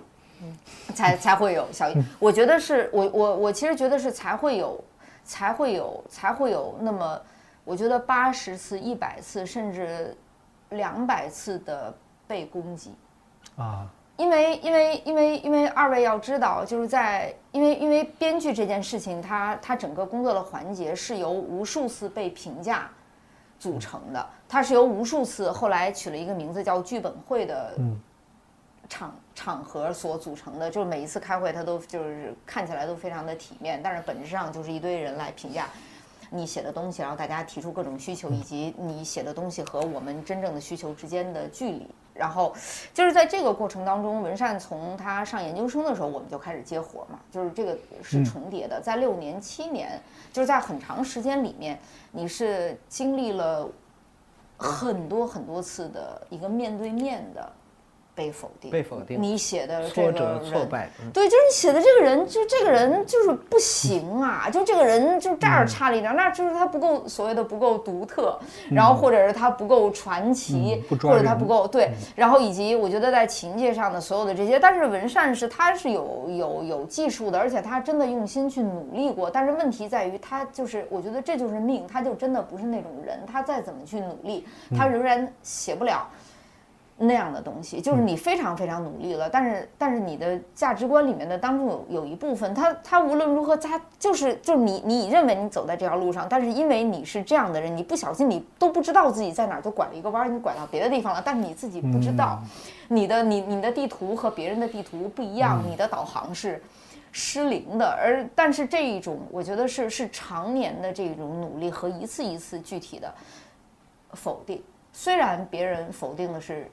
才才会有小影。我觉得是我我我其实觉得是才会有，才会有才会有那么，我觉得八十次、一百次甚至两百次的被攻击。啊，因为因为因为因为二位要知道，就是在因为因为编剧这件事情，它它整个工作的环节是由无数次被评价组成的，它是由无数次后来取了一个名字叫剧本会的嗯场场合所组成的，就是每一次开会，它都就是看起来都非常的体面，但是本质上就是一堆人来评价你写的东西，然后大家提出各种需求，以及你写的东西和我们真正的需求之间的距离。然后就是在这个过程当中，文善从他上研究生的时候，我们就开始接活嘛，就是这个是重叠的，在六年、七年，就是在很长时间里面，你是经历了很多很多次的一个面对面的被否定，被否定。你写的这个挫折、人。挫败，嗯。对，就是你写的这个人，就这个人就是不行啊，[laughs] 就这个人就这儿差了一点，那就是他不够所谓的不够独特，然后或者是他不够传奇，嗯或者他不够对，然后以及我觉得在情节上的所有的这些，但是文善是他是有有有技术的，而且他真的用心去努力过，但是问题在于他就是我觉得这就是命，他就真的不是那种人，他再怎么去努力，他仍然写不了。那样的东西，就是你非常非常努力了，但是但是你的价值观里面的当中有有一部分，他他无论如何，他就是就是你你认为你走在这条路上，但是因为你是这样的人，你不小心你都不知道自己在哪儿就拐了一个弯儿，你拐到别的地方了，但是你自己不知道，你的你你的地图和别人的地图不一样，你的导航是。失灵的，而但是这一种，我觉得是是常年的这种努力和一次一次具体的否定。虽然别人否定的是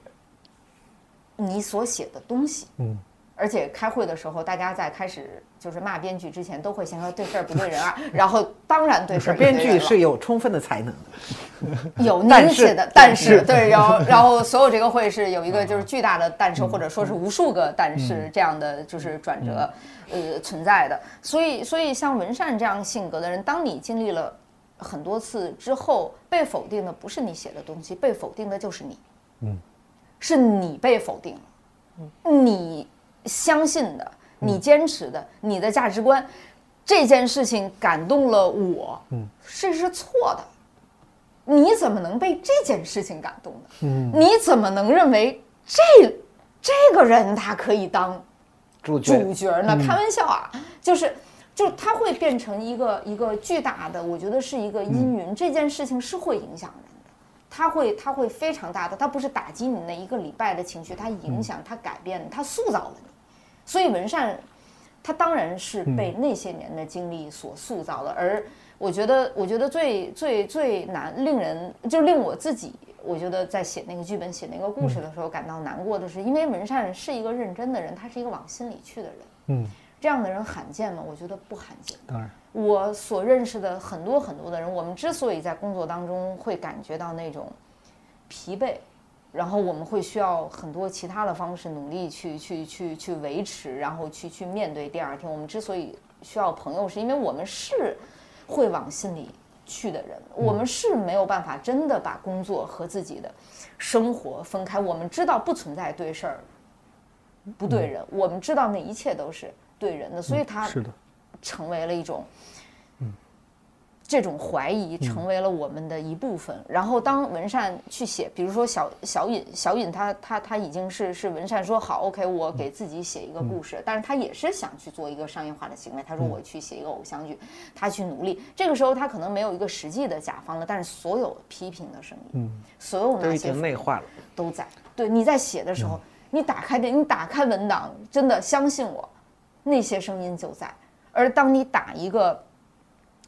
你所写的东西，嗯，而且开会的时候，大家在开始就是骂编剧之前，都会先说对事儿不对人啊，[laughs] 然后当然对事儿编剧是有充分的才能的。有 [laughs] 但是您写的，但是对，然后 [laughs] 然后所有这个会是有一个就是巨大的但是，或者说是无数个但是这样的就是转折，呃存在的。所以所以像文善这样性格的人，当你经历了很多次之后，被否定的不是你写的东西，被否定的就是你。嗯。是你被否定了，你相信的、你坚持的、你的价值观，这件事情感动了我，是是错的。你怎么能被这件事情感动呢？你怎么能认为这这个人他可以当主角呢？开玩笑啊，就是。就他会变成一个一个巨大的，我觉得是一个阴云。这件事情是会影响人的，它会它会非常大的，它不是打击你那一个礼拜的情绪，它影响它改变它塑造了你。所以文善，他当然是被那些年的经历所塑造的。而我觉得，我觉得最最最难令人就令我自己，我觉得在写那个剧本、写那个故事的时候感到难过的是，因为文善是一个认真的人，他是一个往心里去的人。嗯。这样的人罕见吗？我觉得不罕见。当然，我所认识的很多很多的人，我们之所以在工作当中会感觉到那种疲惫，然后我们会需要很多其他的方式努力去去去去维持，然后去去面对第二天。我们之所以需要朋友，是因为我们是会往心里去的人，我们是没有办法真的把工作和自己的生活分开。我们知道不存在对事儿不对人，我们知道那一切都是。对人的，所以他是的，成为了一种，嗯，这种怀疑成为了我们的一部分。然后当文善去写，比如说小小尹，小尹他他他已经是是文善说好，OK，我给自己写一个故事，但是他也是想去做一个商业化的行为。他说我去写一个偶像剧，他去努力。这个时候他可能没有一个实际的甲方了，但是所有批评的声音，嗯，所有那些内化了，都在。对，你在写的时候，你打开的，你打开文档，真的相信我。那些声音就在，而当你打一个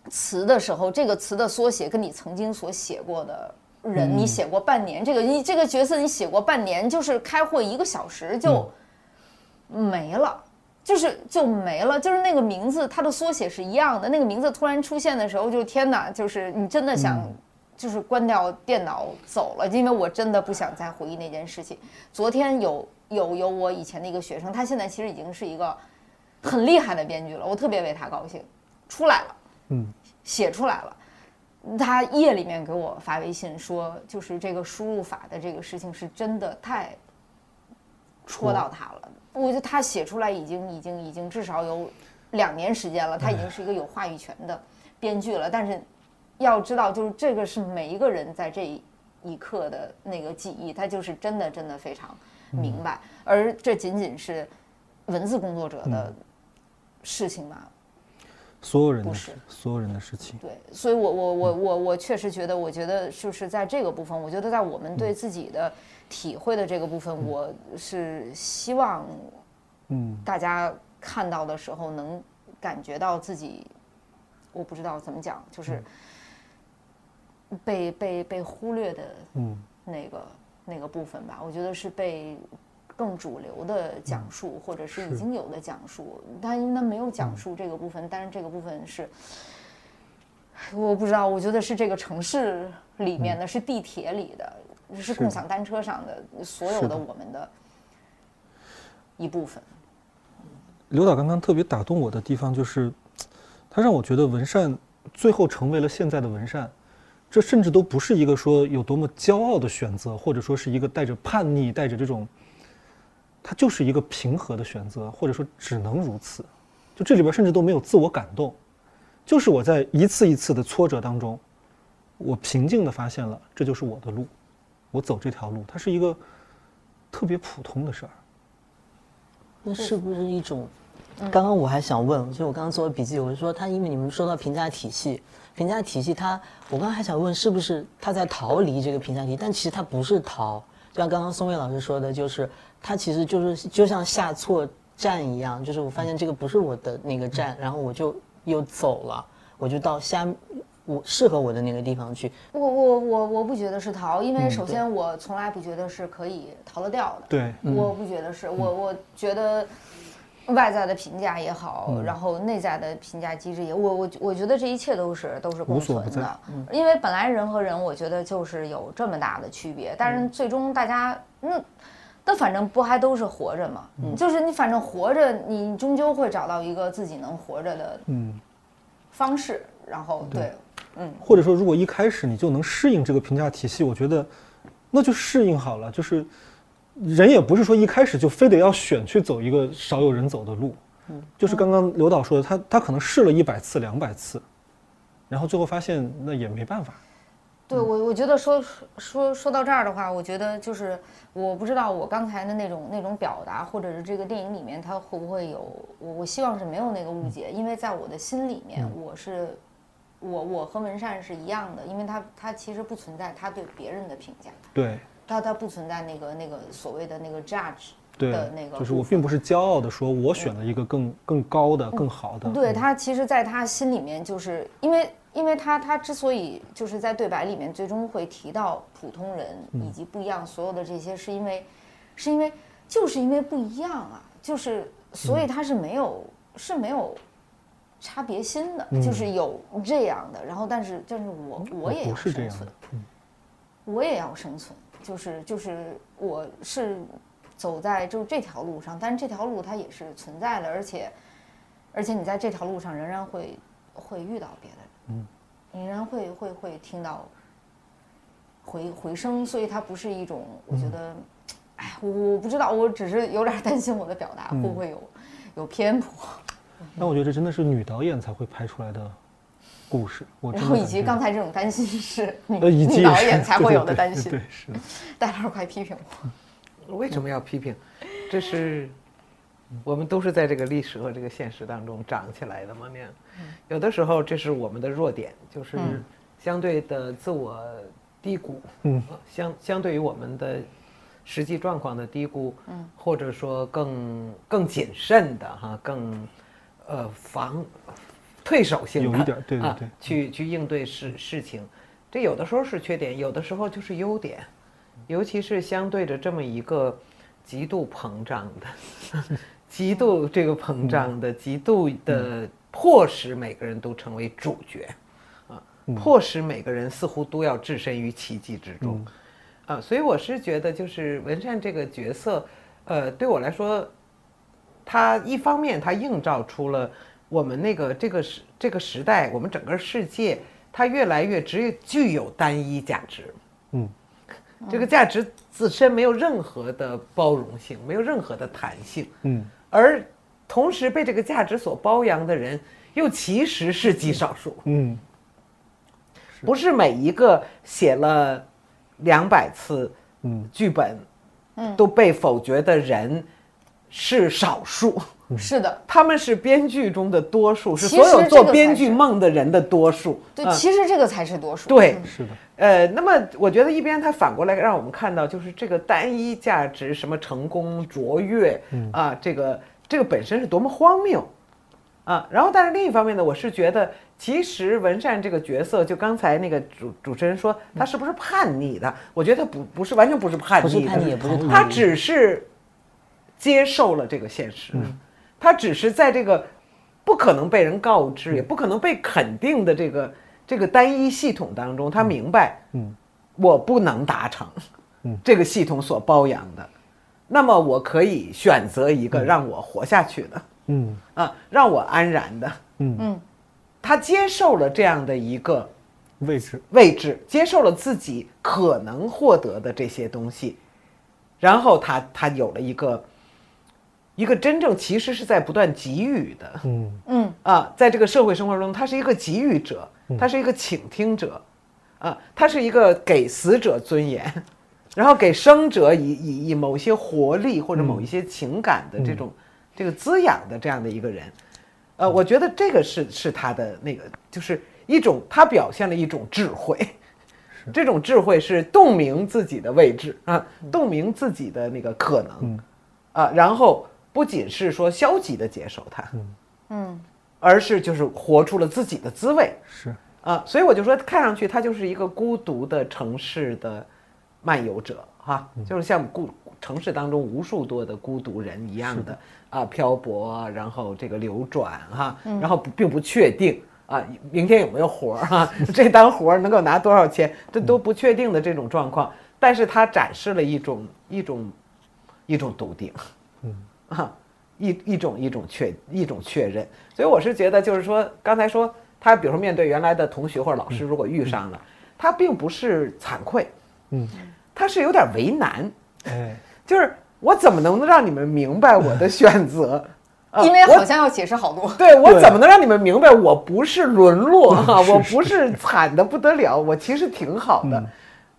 词的时候，这个词的缩写跟你曾经所写过的人，你写过半年，这个你这个角色你写过半年，就是开会一个小时就没了，就是就没了，就是那个名字它的缩写是一样的，那个名字突然出现的时候，就天哪，就是你真的想就是关掉电脑走了，因为我真的不想再回忆那件事情。昨天有有有我以前的一个学生，他现在其实已经是一个。很厉害的编剧了，我特别为他高兴，出来了，嗯，写出来了。他夜里面给我发微信说，就是这个输入法的这个事情是真的太戳到他了。我觉得他写出来已经已经已经至少有两年时间了，他已经是一个有话语权的编剧了。但是要知道，就是这个是每一个人在这一刻的那个记忆，他就是真的真的非常明白。而这仅仅是文字工作者的。事情嘛，所有人的事，所有人的事情。对，所以我我我我我确实觉得，我觉得就是在这个部分，我觉得在我们对自己的体会的这个部分，我是希望，嗯，大家看到的时候能感觉到自己，我不知道怎么讲，就是被被被忽略的，嗯，那个那个部分吧，我觉得是被。更主流的讲述，或者是已经有的讲述，但因为它没有讲述这个部分，但是这个部分是，我不知道，我觉得是这个城市里面的，是地铁里的，是共享单车上的所有的。我们的一部分。刘导刚刚特别打动我的地方，就是他让我觉得文善最后成为了现在的文善，这甚至都不是一个说有多么骄傲的选择，或者说是一个带着叛逆、带着这种。它就是一个平和的选择，或者说只能如此。就这里边甚至都没有自我感动，就是我在一次一次的挫折当中，我平静的发现了这就是我的路，我走这条路，它是一个特别普通的事儿。那是不是一种？刚刚我还想问，就我刚刚做的笔记，我就说他因为你们说到评价体系，评价体系，他我刚刚还想问是不是他在逃离这个评价体系，但其实他不是逃。就像刚刚宋卫老师说的，就是他其实就是就像下错站一样，就是我发现这个不是我的那个站，然后我就又走了，我就到下我适合我的那个地方去。我我我我不觉得是逃，因为首先我从来不觉得是可以逃得掉的。对，我不觉得是我我觉得。外在的评价也好，然后内在的评价机制也，我我我觉得这一切都是都是共存的，因为本来人和人，我觉得就是有这么大的区别，但是最终大家那那反正不还都是活着嘛，就是你反正活着，你终究会找到一个自己能活着的方式，然后对，嗯，或者说如果一开始你就能适应这个评价体系，我觉得那就适应好了，就是人也不是说一开始就非得要选去走一个少有人走的路，嗯。就是刚刚刘导说的，他他可能试了一百次、两百次，然后最后发现那也没办法。对我，我觉得说说说到这儿的话，我觉得就是我不知道我刚才的那种那种表达，或者是这个电影里面它会不会有我我希望是没有那个误解，因为在我的心里面，我是我我和文善是一样的，因为他他其实不存在他对别人的评价，对。他他不存在那个那个所谓的那个 judge 对的那个，就是我并不是骄傲的说我选了一个更更高的、更好的。对他，其实在他心里面，就是因为，因为他他之所以就是在对白里面最终会提到普通人以及不一样，所有的这些，是因为，是因为就是因为不一样啊，就是所以他是没有是没有差别心的，就是有这样的，然后但是但是我我也要生存我也要生存，就是就是我是走在就这条路上，但是这条路它也是存在的，而且而且你在这条路上仍然会会遇到别的人，嗯，你仍然会会会听到回回声，所以它不是一种，我觉得，哎，我我不知道，我只是有点担心我的表达会不会有有偏颇，那我觉得这真的是女导演才会拍出来的故事。我然后以及刚才这种担心是 [laughs] 女呃，以及女导演才会有的对对担心对，，对是的。戴老师快批评我。为什么要批评？这是我们都是在这个历史和这个现实当中长起来的嘛？那样，有的时候这是我们的弱点，就是嗯。相对的自我低估，嗯。呃，相相对于我们的实际状况的低估，嗯，或者说更更谨慎的哈，更呃防退守性的，有一点儿对对啊对。去去应对事事情，这有的时候是缺点，有的时候就是优点，尤其是相对着这么一个极度膨胀的、极度这个膨胀的、极度的迫使每个人都成为主角，啊，迫使每个人似乎都要置身于奇迹之中，啊，所以我是觉得就是文善这个角色，呃，对我来说，他一方面他映照出了我们那个这个时这个时代，我们整个世界，它越来越只具有单一价值，嗯，这个价值自身没有任何的包容性，没有任何的弹性，嗯，而同时被这个价值所包养的人，又其实是极少数，嗯，不是每一个写了两百次嗯。剧本，都被否决的人是少数。是的，他们是编剧中的多数，是所有做编剧梦的人的多数。对，啊其实这个才是多数。对，是的，呃，那么我觉得一边它反过来让我们看到，就是这个单一价值，什么成功卓越，啊，这个这个本身是多么荒谬，啊，然后但是另一方面呢，我是觉得其实文善这个角色，就刚才那个主主持人说他是不是叛逆的，我觉得他不不是完全不是叛逆的，不是叛逆，也不是他只是接受了这个现实，他只是在这个不可能被人告知，也不可能被肯定的这个这个单一系统当中，他明白，嗯，我不能达成，嗯。这个系统所包养的，那么我可以选择一个让我活下去的，嗯。啊，让我安然的，嗯，嗯，他接受了这样的一个位置，位置，接受了自己可能获得的这些东西，然后他他有了一个一个真正其实是在不断给予的。嗯。嗯，啊，在这个社会生活中，他是一个给予者，他是一个倾听者，啊，他是一个给死者尊严，[laughs] 然后给生者以以以某些活力或者某一些情感的这种、这个滋养的这样的一个人，呃，我觉得这个是是他的那个，就是一种他表现了一种智慧，这种智慧是洞明自己的位置啊，洞明自己的那个可能，啊，然后不仅是说消极的接受它，嗯，而是就是活出了自己的滋味。是，啊，所以我就说，看上去他就是一个孤独的城市的漫游者哈、就是像孤城市当中无数多的孤独人一样的啊，漂泊，然后这个流转哈、然后不并不确定啊，明天有没有活儿哈、[laughs] 这单活儿能够拿多少钱，这都不确定的这种状况，但是他展示了一种一种一种笃定，啊，一一种一种确一种确认，所以我是觉得，就是说，刚才说他，比如说面对原来的同学或者老师，如果遇上了，他并不是惭愧，嗯，他是有点为难，哎，[laughs] 就是我怎么能让你们明白我的选择？[laughs] 啊因为好像要解释好多。对我怎么能让你们明白我不是沦落哈、[laughs] 我不是惨的不得了，我其实挺好的。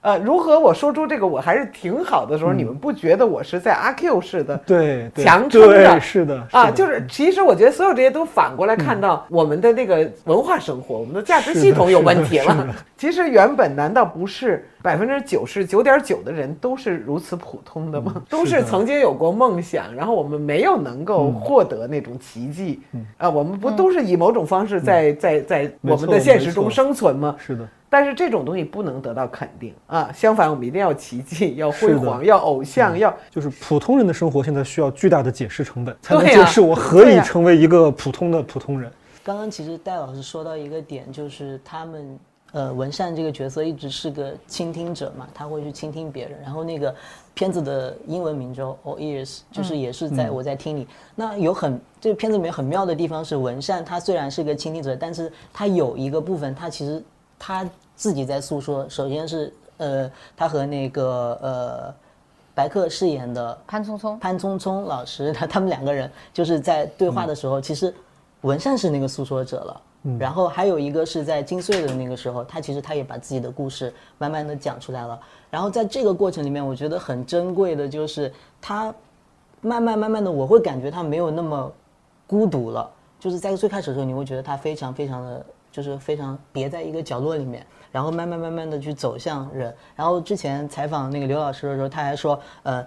呃，如何我说出这个我还是挺好的时候，你们不觉得我是在阿 Q 式的对对强撑对着是的啊？的就是其实我觉得所有这些都反过来看到我们的那个文化生活，我们的价值系统有问题了。其实原本难道不是百分之九十九点九的人都是如此普通的吗？都是的。是曾经有过梦想，然后我们没有能够获得那种奇迹。啊，我们不都是以某种方式在在在我们的现实中生存吗？是的，但是这种东西不能得到肯定。啊，相反，我们一定要奇迹，要辉煌，要偶像，要就是普通人的生活现在需要巨大的解释成本，才能解释我何以成为一个普通的普通人。刚刚其实戴老师说到一个点，就是他们呃文善这个角色一直是个倾听者嘛，他会去倾听别人。然后那个片子的英文名叫 All Ears，就是也是在、我在听你。那有很这个片子里面很妙的地方是文善他虽然是个倾听者，但是他有一个部分他其实他自己在诉说。首先是呃他和那个呃白客饰演的潘聪聪，潘聪聪老师，他他们两个人就是在对话的时候，其实文善是那个诉说者了。然后还有一个是在金穗的那个时候，他其实他也把自己的故事慢慢的讲出来了。然后在这个过程里面，我觉得很珍贵的就是他慢慢慢慢的，我会感觉他没有那么孤独了。就是在最开始的时候，你会觉得他非常非常的，就是非常别在一个角落里面，然后慢慢慢慢的去走向人。然后之前采访那个刘老师的时候，他还说，呃，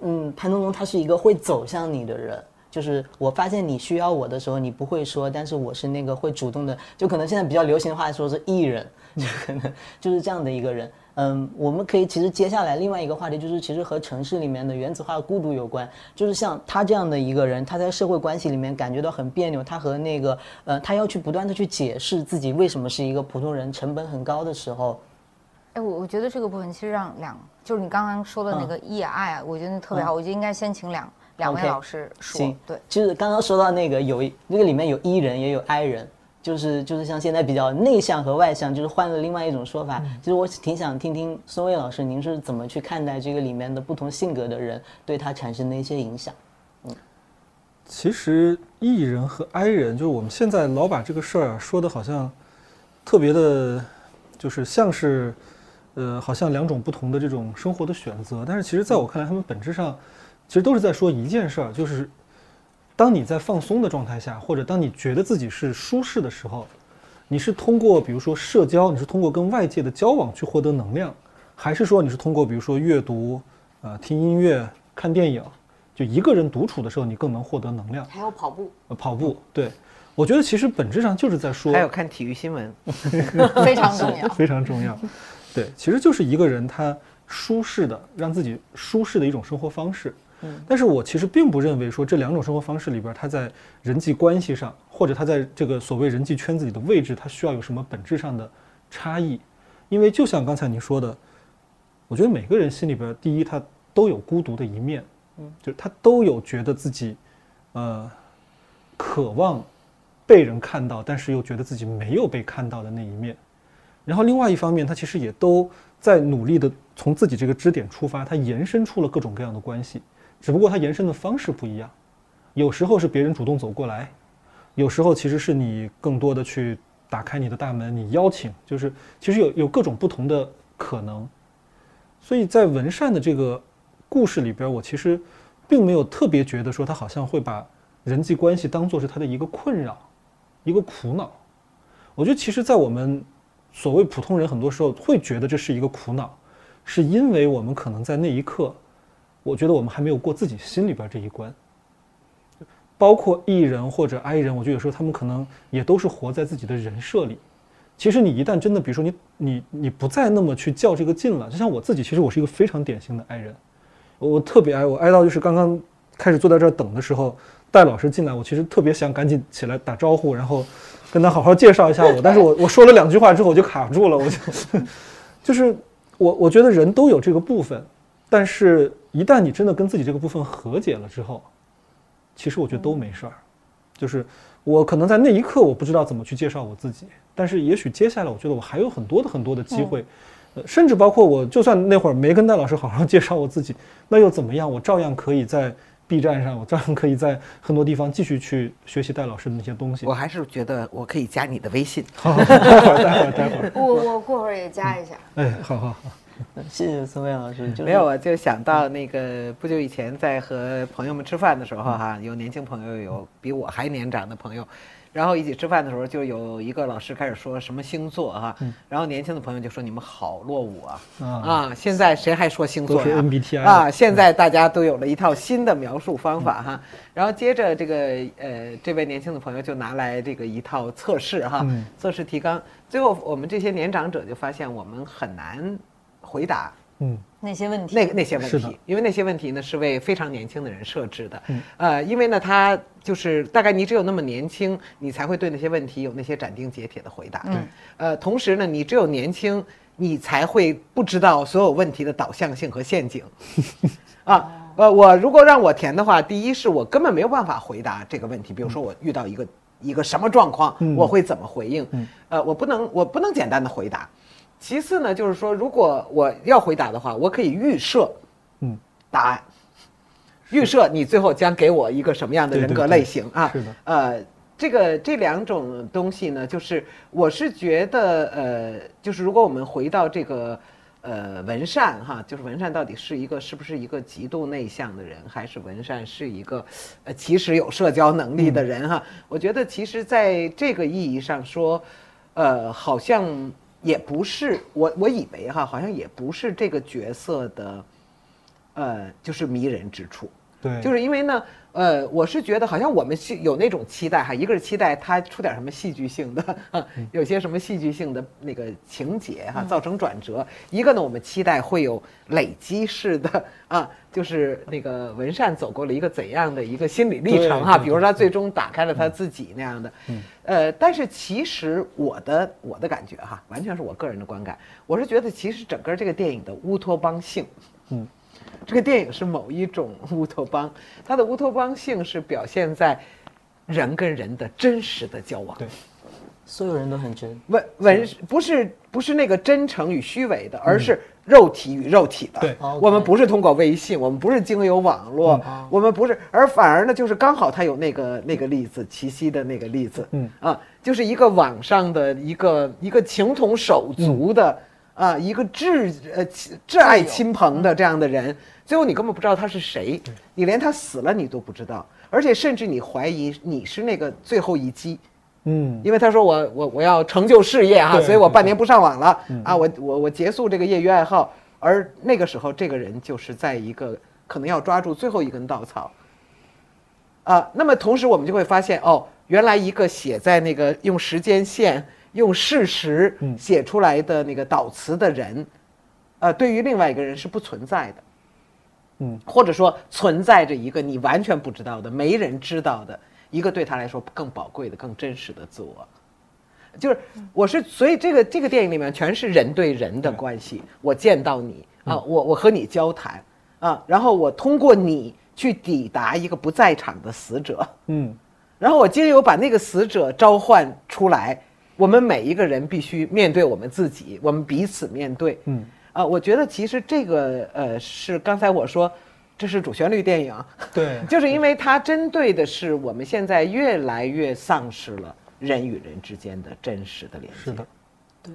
嗯，潘东东他是一个会走向你的人，就是我发现你需要我的时候，你不会说，但是我是那个会主动的，就可能现在比较流行的话说是艺人，[laughs] 就可能就是这样的一个人。嗯，我们可以其实接下来另外一个话题就是，其实和城市里面的原子化孤独有关，就是像他这样的一个人，他在社会关系里面感觉到很别扭，他和那个呃，他要去不断的去解释自己为什么是一个普通人，成本很高的时候，哎，我我觉得这个部分其实让两，就是你刚刚说的那个 E 啊 I 啊，我觉得那特别好，我觉得应该先请两两位老师说行，，对。就是刚刚说到那个有一那个里面有 E 人也有 I 人，就是就是像现在比较内向和外向，就是换了另外一种说法。其实我挺想听听孙卫老师，您是怎么去看待这个里面的不同性格的人对他产生的一些影响？嗯其实 E 人和 I 人，就是我们现在老把这个事儿啊说的好像特别的，就是像是呃，好像两种不同的这种生活的选择。但是其实在我看来，他们本质上其实都是在说一件事儿，就是当你在放松的状态下，或者当你觉得自己是舒适的时候，你是通过比如说社交，你是通过跟外界的交往去获得能量，还是说你是通过比如说阅读、呃听音乐、看电影，就一个人独处的时候，你更能获得能量。还有跑步，呃跑步，对我觉得其实本质上就是在说，还有看体育新闻，[laughs] [laughs] 非常重要。非常重要。对，其实就是一个人他舒适的让自己舒适的一种生活方式。嗯，但是我其实并不认为说这两种生活方式里边，他在人际关系上，或者他在这个所谓人际圈子里的位置，他需要有什么本质上的差异。因为就像刚才您说的，我觉得每个人心里边，第一他都有孤独的一面，嗯，就是他都有觉得自己，呃，渴望被人看到，但是又觉得自己没有被看到的那一面。然后另外一方面，他其实也都在努力的从自己这个支点出发，他延伸出了各种各样的关系，只不过它延伸的方式不一样。有时候是别人主动走过来，有时候其实是你更多的去打开你的大门，你邀请，就是其实有有各种不同的可能。所以在文善的这个故事里边，我其实并没有特别觉得说他好像会把人际关系当做是他的一个困扰，一个苦恼。我觉得其实，在我们所谓普通人，很多时候会觉得这是一个苦恼，是因为我们可能在那一刻，我觉得我们还没有过自己心里边这一关。包括 E 人或者 I 人，我觉得有时候他们可能也都是活在自己的人设里。其实你一旦真的，比如说你你你不再那么去较这个劲了，就像我自己，其实我是一个非常典型的 I 人，我特别爱我爱到就是刚刚开始坐在这儿等的时候，戴老师进来，我其实特别想赶紧起来打招呼，然后跟他好好介绍一下我，但是我我说了两句话之后我就卡住了，我就 [laughs] 就是我我觉得人都有这个部分，但是一旦你真的跟自己这个部分和解了之后，其实我觉得都没事儿，就是我可能在那一刻我不知道怎么去介绍我自己，但是也许接下来我觉得我还有很多的很多的机会，呃，甚至包括我，就算那会儿没跟戴老师好好介绍我自己，那又怎么样？我照样可以在 B 站上，我照样可以在很多地方继续去学习戴老师的那些东西。我还是觉得我可以加你的微信。好，待会儿，待会儿，待会儿。我我过会儿也加一下。哎，好好好。[laughs] 谢谢孙卫老师。没有，我就想到那个不久以前在和朋友们吃饭的时候哈，有年轻朋友，有比我还年长的朋友，然后一起吃饭的时候，就有一个老师开始说什么星座哈，然后年轻的朋友就说你们好落伍啊啊！现在谁还说星座呀？MBTI 啊！现在大家都有了一套新的描述方法哈，然后接着这个呃，这位年轻的朋友就拿来这个一套测试哈，测试提纲，最后我们这些年长者就发现我们很难。回答，嗯，那些问题，那那些问题，因为那些问题呢是为非常年轻的人设置的，嗯。呃，因为呢，他就是大概你只有那么年轻，你才会对那些问题有那些斩钉截铁的回答，嗯，呃，同时呢，你只有年轻，你才会不知道所有问题的导向性和陷阱，[laughs] 啊，呃，我如果让我填的话，第一是我根本没有办法回答这个问题，比如说我遇到一个一个什么状况，我会怎么回应，呃，我不能我不能简单的回答。其次呢，就是说，如果我要回答的话，我可以预设，嗯，答案，预设你最后将给我一个什么样的人格类型啊？是的。呃，这个这两种东西呢，就是我是觉得，呃，就是如果我们回到这个，呃，文善哈，就是文善到底是一个是不是一个极度内向的人，还是文善是一个，呃，其实有社交能力的人哈？我觉得其实在这个意义上说，呃，好像。也不是我，我以为哈，好像也不是这个角色的，呃，就是迷人之处。对，就是因为呢，呃，我是觉得好像我们是有那种期待哈，一个是期待他出点什么戏剧性的，有些什么戏剧性的那个情节哈，造成转折；一个呢，我们期待会有累积式的啊，就是那个文善走过了一个怎样的一个心理历程哈，比如他最终打开了他自己那样的。呃，但是其实我的我的感觉哈，完全是我个人的观感，我是觉得其实整个这个电影的乌托邦性，嗯。这个电影是某一种乌托邦，它的乌托邦性是表现在人跟人的真实的交往。对，所有人都很真。文文不是不是那个真诚与虚伪的，而是肉体与肉体的。对，我们不是通过微信，我们不是经由网络，我们不是，而反而呢，就是刚好他有那个那个例子，齐溪的那个例子，嗯啊，就是一个网上的一个一个情同手足的。啊，一个挚呃挚爱亲朋的这样的人，最后你根本不知道他是谁，你连他死了你都不知道，而且甚至你怀疑你是那个最后一击，嗯，因为他说我我我要成就事业啊，所以我半年不上网了啊，我我我结束这个业余爱好，而那个时候这个人就是在一个可能要抓住最后一根稻草，啊，那么同时我们就会发现哦，原来一个写在那个用时间线。用事实写出来的那个导词的人，呃，对于另外一个人是不存在的，嗯，或者说存在着一个你完全不知道的、没人知道的一个对他来说更宝贵的、更真实的自我，就是我是，所以这个这个电影里面全是人对人的关系。我见到你啊，我我和你交谈啊，然后我通过你去抵达一个不在场的死者，嗯，然后我经由把那个死者召唤出来。我们每一个人必须面对我们自己，我们彼此面对。嗯，啊，我觉得其实这个呃是刚才我说，这是主旋律电影。对，[laughs] 就是因为它针对的是我们现在越来越丧失了人与人之间的真实的联系。是的，对，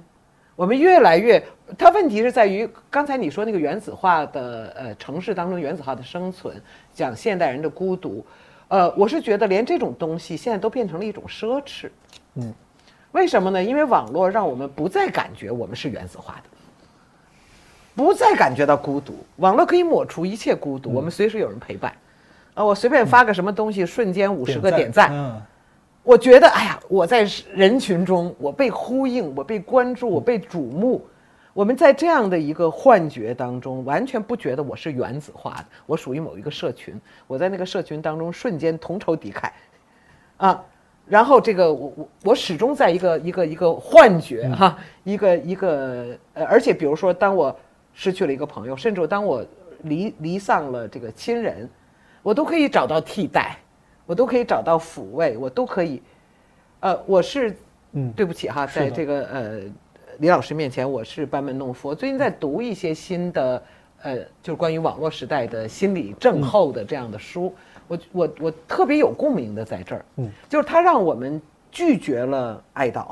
我们越来越，它问题是在于刚才你说那个原子化的呃城市当中原子化的生存，讲现代人的孤独，呃，我是觉得连这种东西现在都变成了一种奢侈。嗯。为什么呢？因为网络让我们不再感觉我们是原子化的，不再感觉到孤独。网络可以抹除一切孤独，我们随时有人陪伴。啊，我随便发个什么东西，瞬间五十个点赞。我觉得，哎呀，我在人群中，我被呼应，我被关注，我被瞩目。我们在这样的一个幻觉当中，完全不觉得我是原子化的，我属于某一个社群。我在那个社群当中，瞬间同仇敌忾，啊。然后这个我我我始终在一个一个一个幻觉哈，一个一个呃，而且比如说，当我失去了一个朋友，甚至当我离离丧了这个亲人，我都可以找到替代，我都可以找到抚慰，我都可以，呃，我是嗯，对不起哈，在这个呃李老师面前，我是班门弄斧。最近在读一些新的，呃，就是关于网络时代的心理症候的这样的书，我我我特别有共鸣的在这儿，嗯，就是他让我们拒绝了哀悼，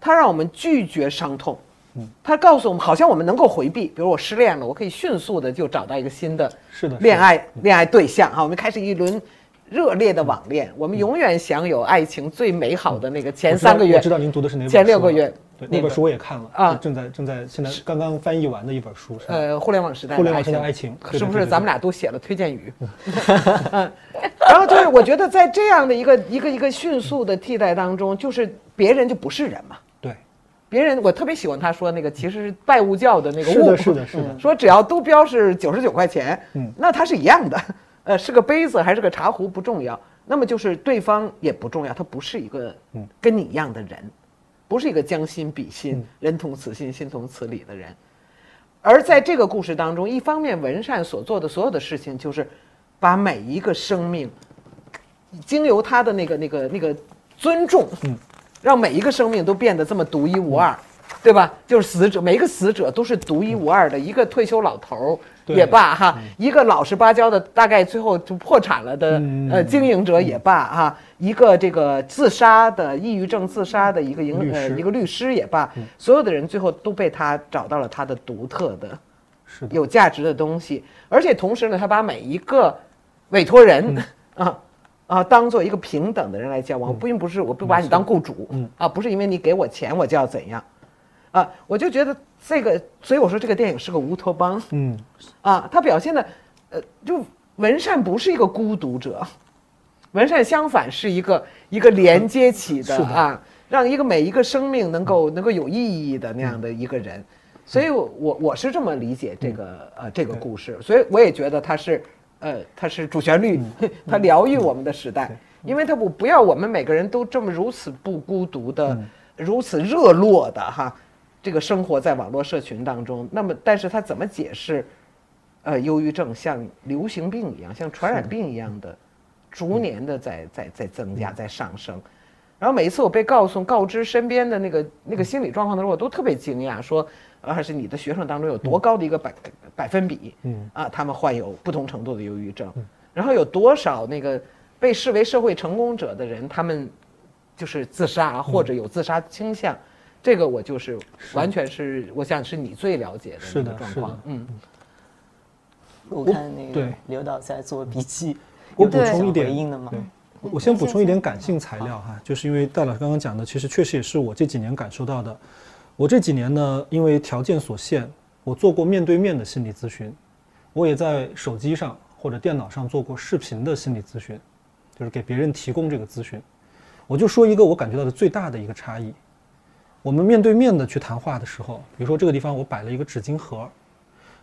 他让我们拒绝伤痛，嗯，他告诉我们，好像我们能够回避，比如我失恋了，我可以迅速的就找到一个新的是的恋爱恋爱对象哈，我们开始一轮。热烈的网恋，我们永远享有爱情最美好的那个前三个月。我知道您读的是哪本？前六个月，对那本书我也看了啊，正在正在现在刚刚翻译完的一本书。呃，互联网时代，互联网时代爱情，是不是？咱们俩都写了推荐语。[laughs] 然后就是，我觉得在这样的一个一个一个迅速的替代当中，就是别人就不是人嘛。对，别人我特别喜欢他说那个，其实是拜物教的那个物，是的，是的，说只要都标是九十九块钱，嗯，那它是一样的。呃，是个杯子还是个茶壶不重要，那么就是对方也不重要，他不是一个跟你一样的人，不是一个将心比心、人同此心、心同此理的人。而在这个故事当中，一方面文善所做的所有的事情，就是把每一个生命，经由他的那个那个那个尊重，让每一个生命都变得这么独一无二。对吧？就是死者，每一个死者都是独一无二的。一个退休老头儿也罢，哈，一个老实巴交的，大概最后就破产了的呃经营者也罢，哈，一个这个自杀的抑郁症自杀的一个营呃一个律师也罢，所有的人最后都被他找到了他的独特的、有价值的东西。而且同时呢，他把每一个委托人 [laughs] 啊啊当做一个平等的人来交往，并不是我不把你当雇主啊，不是因为你给我钱我就要怎样。啊，我就觉得这个，所以我说这个电影是个乌托邦。嗯，啊，他表现的，呃，就文善不是一个孤独者，文善相反是一个一个连接起的啊，让一个每一个生命能够能够有意义的那样的一个人。所以，我我是这么理解这个呃这个故事，所以我也觉得它是呃它是主旋律，[laughs] 它疗愈我们的时代，因为它不不要我们每个人都这么如此不孤独的，如此热络的哈。这个生活在网络社群当中，那么，但是他怎么解释，呃，忧郁症像流行病一样，像传染病一样的，逐年的在在在增加，在上升。然后每一次我被告诉、告知身边的那个那个心理状况的时候，我都特别惊讶，说，还是你的学生当中有多高的一个百百分比，嗯。啊，他们患有不同程度的忧郁症，然后有多少那个被视为社会成功者的人，他们就是自杀或者有自杀倾向。这个我就是完全是，我想是你最了解的是的状况。嗯，我看那个刘导在做笔记，我补充一点回应的吗？对，我先补充一点感性材料哈，就是因为戴老师刚刚讲的，其实确实也是我这几年感受到的。我这几年呢，因为条件所限，我做过面对面的心理咨询，我也在手机上或者电脑上做过视频的心理咨询，就是给别人提供这个咨询。我就说一个我感觉到的最大的一个差异。我们面对面的去谈话的时候，比如说这个地方我摆了一个纸巾盒，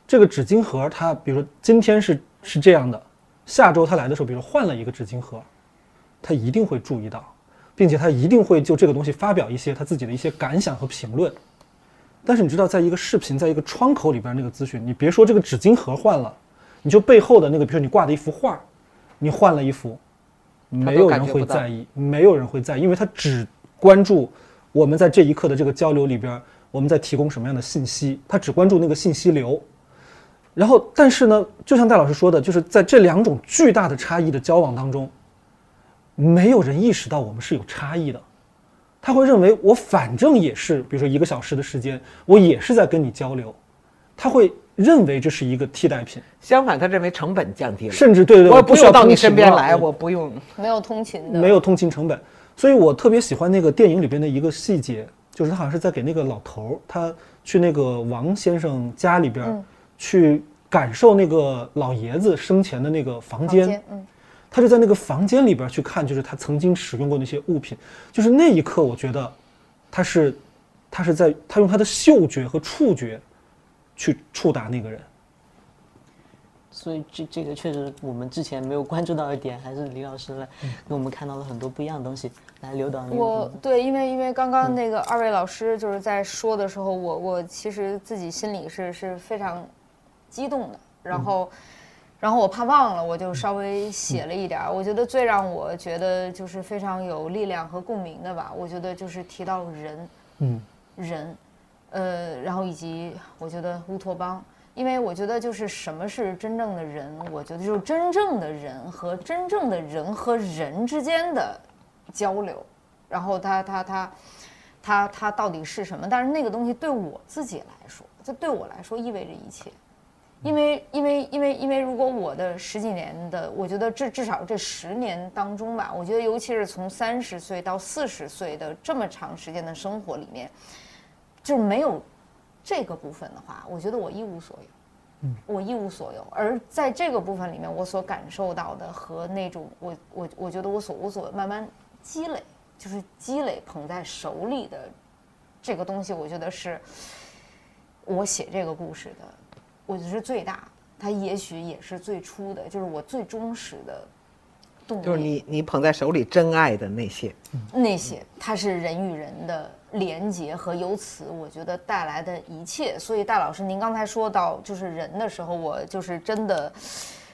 这个纸巾盒它，比如说今天是是这样的，下周他来的时候，比如换了一个纸巾盒，他一定会注意到，并且他一定会就这个东西发表一些他自己的一些感想和评论。但是你知道，在一个视频，在一个窗口里边那个咨询，你别说这个纸巾盒换了，你就背后的那个，比如说你挂的一幅画，你换了一幅，没有人会在意，没有人会在意，因为他只关注。我们在这一刻的这个交流里边，我们在提供什么样的信息？他只关注那个信息流。然后，但是呢，就像戴老师说的，就是在这两种巨大的差异的交往当中，没有人意识到我们是有差异的。他会认为我反正也是，比如说一个小时的时间，我也是在跟你交流。他会认为这是一个替代品。相反，他认为成本降低了，甚至对对，我不需要到你身边来，我不用没有通勤的，没有通勤成本。所以我特别喜欢那个电影里边的一个细节，就是他好像是在给那个老头儿，他去那个王先生家里边，去感受那个老爷子生前的那个房间，嗯，他就在那个房间里边去看，就是他曾经使用过那些物品，就是那一刻，我觉得他是，他是在他用他的嗅觉和触觉去触达那个人。所以这这个确实我们之前没有关注到的点，还是李老师来给我们看到了很多不一样的东西。来，刘导，我对，因为因为刚刚那个二位老师就是在说的时候，我我其实自己心里是是非常激动的。然后，然后我怕忘了，我就稍微写了一点。我觉得最让我觉得就是非常有力量和共鸣的吧，我觉得就是提到人，嗯，人，呃，然后以及我觉得乌托邦，因为我觉得就是什么是真正的人，我觉得就是真正的人和真正的人和人之间的交流，然后他他他他他到底是什么？但是那个东西对我自己来说，这对我来说意味着一切。因为，因为，因为，因为，如果我的十几年的，我觉得至至少这十年当中吧，我觉得尤其是从三十岁到四十岁的这么长时间的生活里面，就没有这个部分的话，我觉得我一无所有，嗯，我一无所有。而在这个部分里面，我所感受到的和那种我我我觉得我所我所慢慢积累，就是积累捧在手里的这个东西，我觉得是我写这个故事的。我觉得是最大的，它也许也是最初的，就是我最忠实的动力。就是你你捧在手里真爱的那些，那些它是人与人的廉洁和由此我觉得带来的一切。所以戴老师，您刚才说到就是人的时候，我就是真的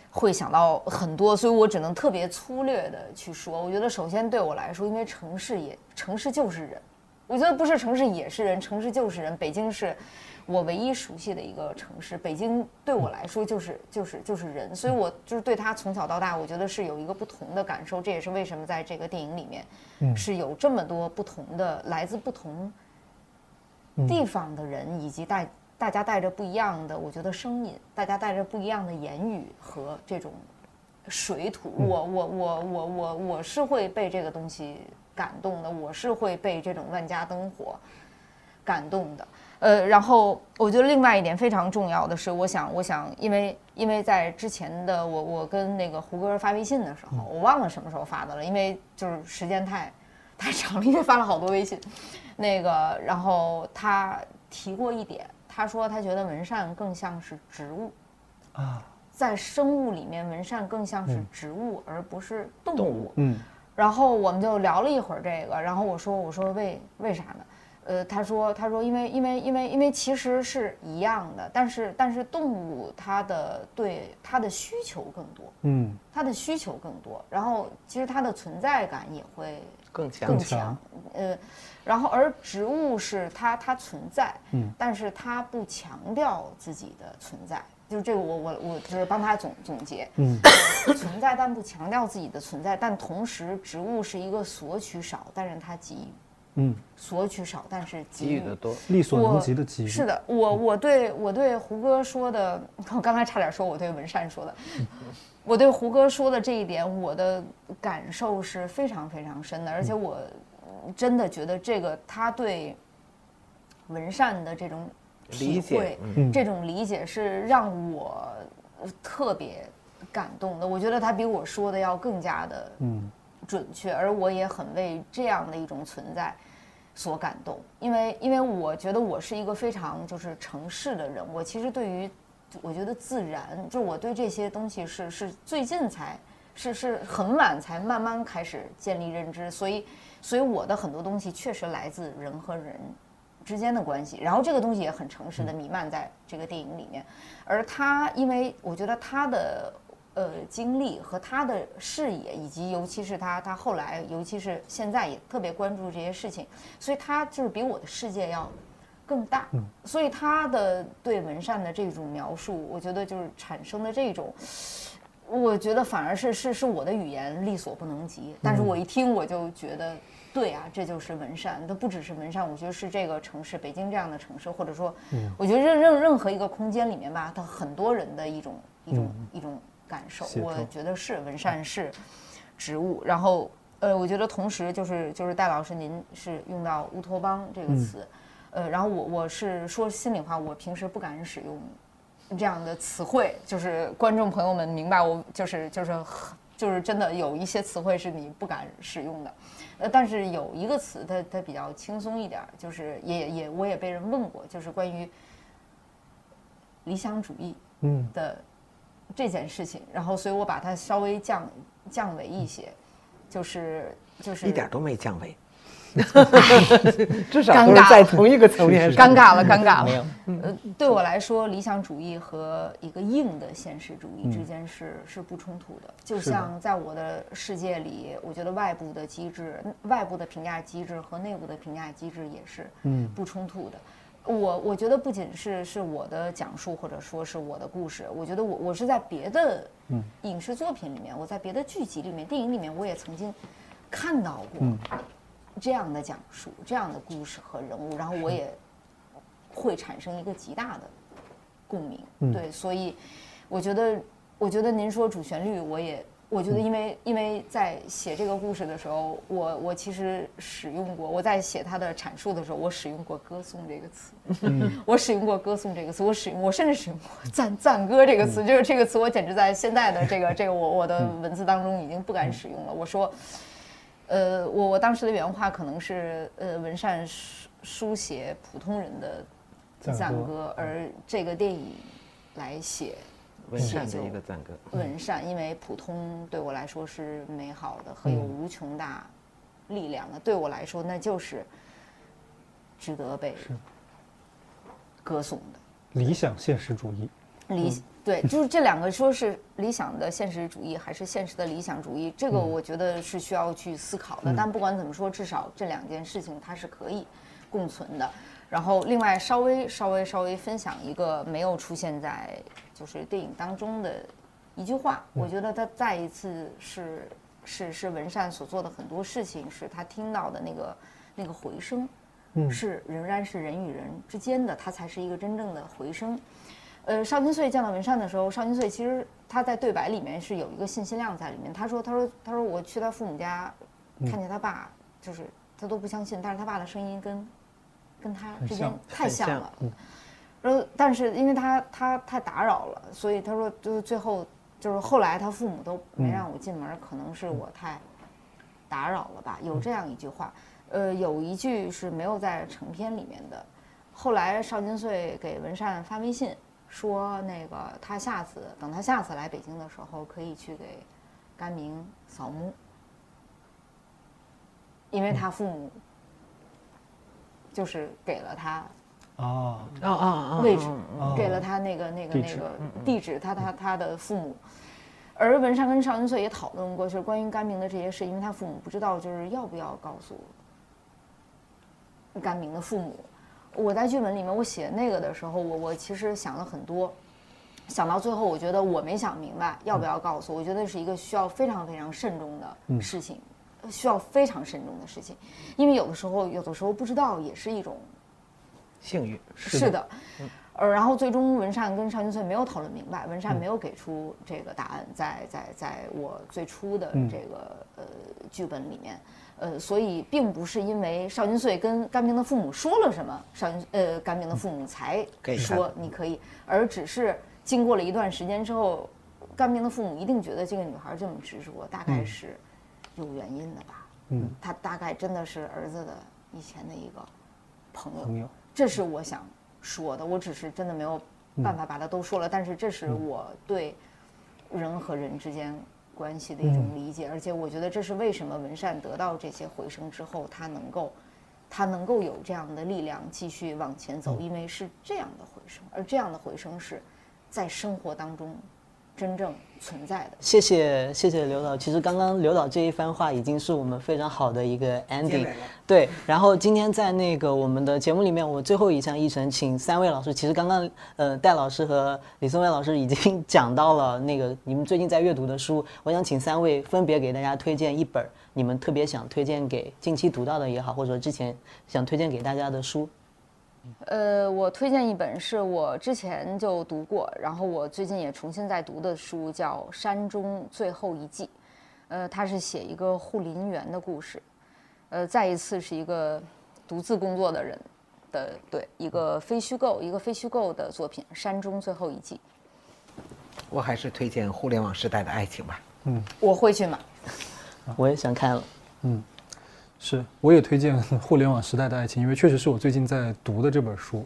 会想到很多，所以我只能特别粗略的去说。我觉得首先对我来说，因为城市也城市就是人，我觉得不是城市也是人，城市就是人。北京是。我唯一熟悉的一个城市，北京对我来说就是就是就是人，所以我就是对他从小到大，我觉得是有一个不同的感受。这也是为什么在这个电影里面，是有这么多不同的来自不同地方的人，以及带大家带着不一样的，我觉得声音，大家带着不一样的言语和这种水土。我我我我我我是会被这个东西感动的，我是会被这种万家灯火感动的。呃，然后我觉得另外一点非常重要的是，我想，我想，因为因为在之前的我，我跟那个胡歌发微信的时候，我忘了什么时候发的了，因为就是时间太太长了，因为发了好多微信。那个，然后他提过一点，他说他觉得文善更像是植物啊，在生物里面，文善更像是植物，而不是动物。嗯。然后我们就聊了一会儿这个，然后我说我说为为啥呢？呃，他说，他说，因为，因为，因为，因为其实是一样的，但是，但是动物它的对它的需求更多，嗯，它的需求更多，然后其实它的存在感也会更强，更强，呃，然后而植物是它它存在，嗯，但是它不强调自己的存在，就是这个我我我就是帮他总总结，嗯，存在但不强调自己的存在，但同时植物是一个索取少，但是它给予。嗯，索取少，但是给予的多，力所能及的给予。是的，我我对我对胡歌说的，我刚才差点说我对文善说的，[laughs] 我对胡歌说的这一点，我的感受是非常非常深的，而且我真的觉得这个他对文善的这种体会，这种理解是让我特别感动的。我觉得他比我说的要更加的嗯。准确，而我也很为这样的一种存在所感动，因为因为我觉得我是一个非常就是城市的人，我其实对于我觉得自然，就是我对这些东西是是最近才是是很晚才慢慢开始建立认知，所以所以我的很多东西确实来自人和人之间的关系，然后这个东西也很诚实的弥漫在这个电影里面，而他因为我觉得他的。呃，经历和他的视野，以及尤其是他，他后来，尤其是现在也特别关注这些事情，所以他就是比我的世界要更大。嗯，所以他的对文善的这种描述，我觉得就是产生的这种，我觉得反而是是是我的语言力所不能及。但是我一听我就觉得，对啊，这就是文善，它不只是文善，我觉得是这个城市，北京这样的城市，或者说，我觉得任任任何一个空间里面吧，它很多人的一种一种一种。感受，我觉得是文善是植物，然后呃，我觉得同时就是就是戴老师您是用到乌托邦这个词，呃，然后我我是说心里话，我平时不敢使用这样的词汇，就是观众朋友们明白我就是就是就是真的有一些词汇是你不敢使用的，呃，但是有一个词它它比较轻松一点，就是也也我也被人问过，就是关于理想主义嗯。的。这件事情，然后所以我把它稍微降降维一些，就是就是一点都没降维，[laughs] 至少都是在同一个层面上。尴尬了，尴尬 [laughs] 没有了。呃，对我来说，理想主义和一个硬的现实主义之间是是不冲突的。就像在我的世界里，我觉得外部的机制、外部的评价机制和内部的评价机制也是嗯不冲突的。我我觉得不仅是是我的讲述，或者说是我的故事，我觉得我我是在别的嗯影视作品里面，我在别的剧集里面、电影里面，我也曾经看到过嗯这样的讲述、这样的故事和人物，然后我也会产生一个极大的共鸣。嗯对，所以我觉得，我觉得您说主旋律，我也。我觉得，因为因为在写这个故事的时候，我我其实使用过，我在写他的阐述的时候，我使用过“歌颂”这个词，[laughs] 我使用过“歌颂”这个词，我使用我甚至使用过“赞赞歌”这个词，就是这个词，我简直在现在的这个 [laughs] 这个我我的文字当中已经不敢使用了。我说，呃，我我当时的原话可能是，呃，文善书书写普通人的赞歌，而这个电影来写文善的一个赞歌。文善，因为普通对我来说是美好的和有无穷大力量的，对我来说那就是值得被歌颂的。理想现实主义，理对，就是这两个说是理想的现实主义还是现实的理想主义，这个我觉得是需要去思考的。但不管怎么说，至少这两件事情它是可以共存的。然后另外稍微稍微稍微分享一个没有出现在就是电影当中的一句话，我觉得他再一次是是是文善所做的很多事情，是他听到的那个那个回声，嗯是仍然是人与人之间的，他才是一个真正的回声。呃，邵金穗见到文善的时候，邵金穗其实他在对白里面是有一个信息量在里面。他说：“他说他说我去他父母家，看见他爸，就是他都不相信，但是他爸的声音跟跟他之间太像了。然后，但是因为他他太打扰了，所以他说就是最后就是后来他父母都没让我进门，可能是我太打扰了吧，有这样一句话。呃，有一句是没有在成片里面的。后来邵金穗给文善发微信说，那个他下次等他下次来北京的时候，可以去给甘明扫墓，因为他父母就是给了他啊，啊啊啊！位置给了他那个那个那个地址，他他他的父母。而文山跟邵云穗也讨论过，就是关于甘明的这些事，因为他父母不知道就是要不要告诉甘明的父母。我在剧本里面我写那个的时候，我我其实想了很多，想到最后，我觉得我没想明白要不要告诉。我觉得是一个需要非常非常慎重的事情，需要非常慎重的事情，因为有的时候有的时候不知道也是一种幸运是的，呃，然后最终文善跟邵金穗没有讨论明白，文善没有给出这个答案，在在在我最初的这个呃剧本里面，呃，所以并不是因为邵金穗跟甘明的父母说了什么，邵金呃甘明的父母才说你可以，而只是经过了一段时间之后，甘明的父母一定觉得这个女孩这么执着，大概是有原因的吧，嗯，她大概真的是儿子的以前的一个朋友，这是我想说的，我只是真的没有办法把它都说了，但是这是我对人和人之间关系的一种理解，而且我觉得这是为什么文善得到这些回声之后，他能够，他能够有这样的力量继续往前走，因为是这样的回声，而这样的回声是在生活当中真正存在的。谢谢谢谢刘导，其实刚刚刘导这一番话已经是我们非常好的一个 ending，对。然后今天在那个我们的节目里面，我最后一项议程，请三位老师，其实刚刚呃戴老师和李松蔚老师已经 [laughs] 讲到了那个你们最近在阅读的书，我想请三位分别给大家推荐一本你们特别想推荐给近期读到的也好，或者之前想推荐给大家的书。呃，我推荐一本是我之前就读过，然后我最近也重新在读的书，叫《山中最后一季》。呃，它是写一个护林员的故事。呃，再一次是一个独自工作的人的对一个非虚构一个非虚构的作品《山中最后一季》，我还是推荐《互联网时代的爱情》吧。嗯我会去买。我也想看了。是，我也推荐《互联网时代的爱情》，因为确实是我最近在读的这本书。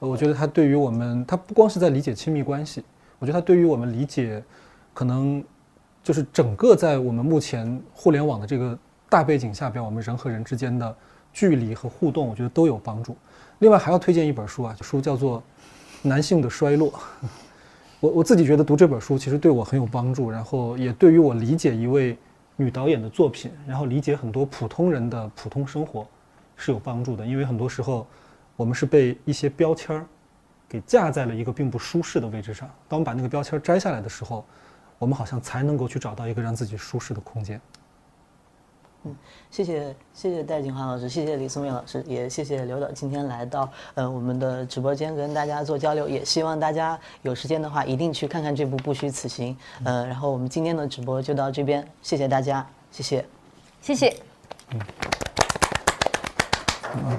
呃，我觉得它对于我们，它不光是在理解亲密关系，我觉得它对于我们理解，可能就是整个在我们目前互联网的这个大背景下边，我们人和人之间的距离和互动，我觉得都有帮助。另外还要推荐一本书啊，书叫做《男性的衰落》。[laughs] 我我自己觉得读这本书其实对我很有帮助，然后也对于我理解一位女导演的作品，然后理解很多普通人的普通生活是有帮助的。因为很多时候我们是被一些标签儿给架在了一个并不舒适的位置上。当我们把那个标签摘下来的时候，我们好像才能够去找到一个让自己舒适的空间。嗯，谢谢谢谢戴锦华老师，谢谢李松蔚老师，也谢谢刘导今天来到呃我们的直播间跟大家做交流，也希望大家有时间的话一定去看看这部《不虚此行》。呃，然后我们今天的直播就到这边，谢谢大家，谢谢，谢谢。嗯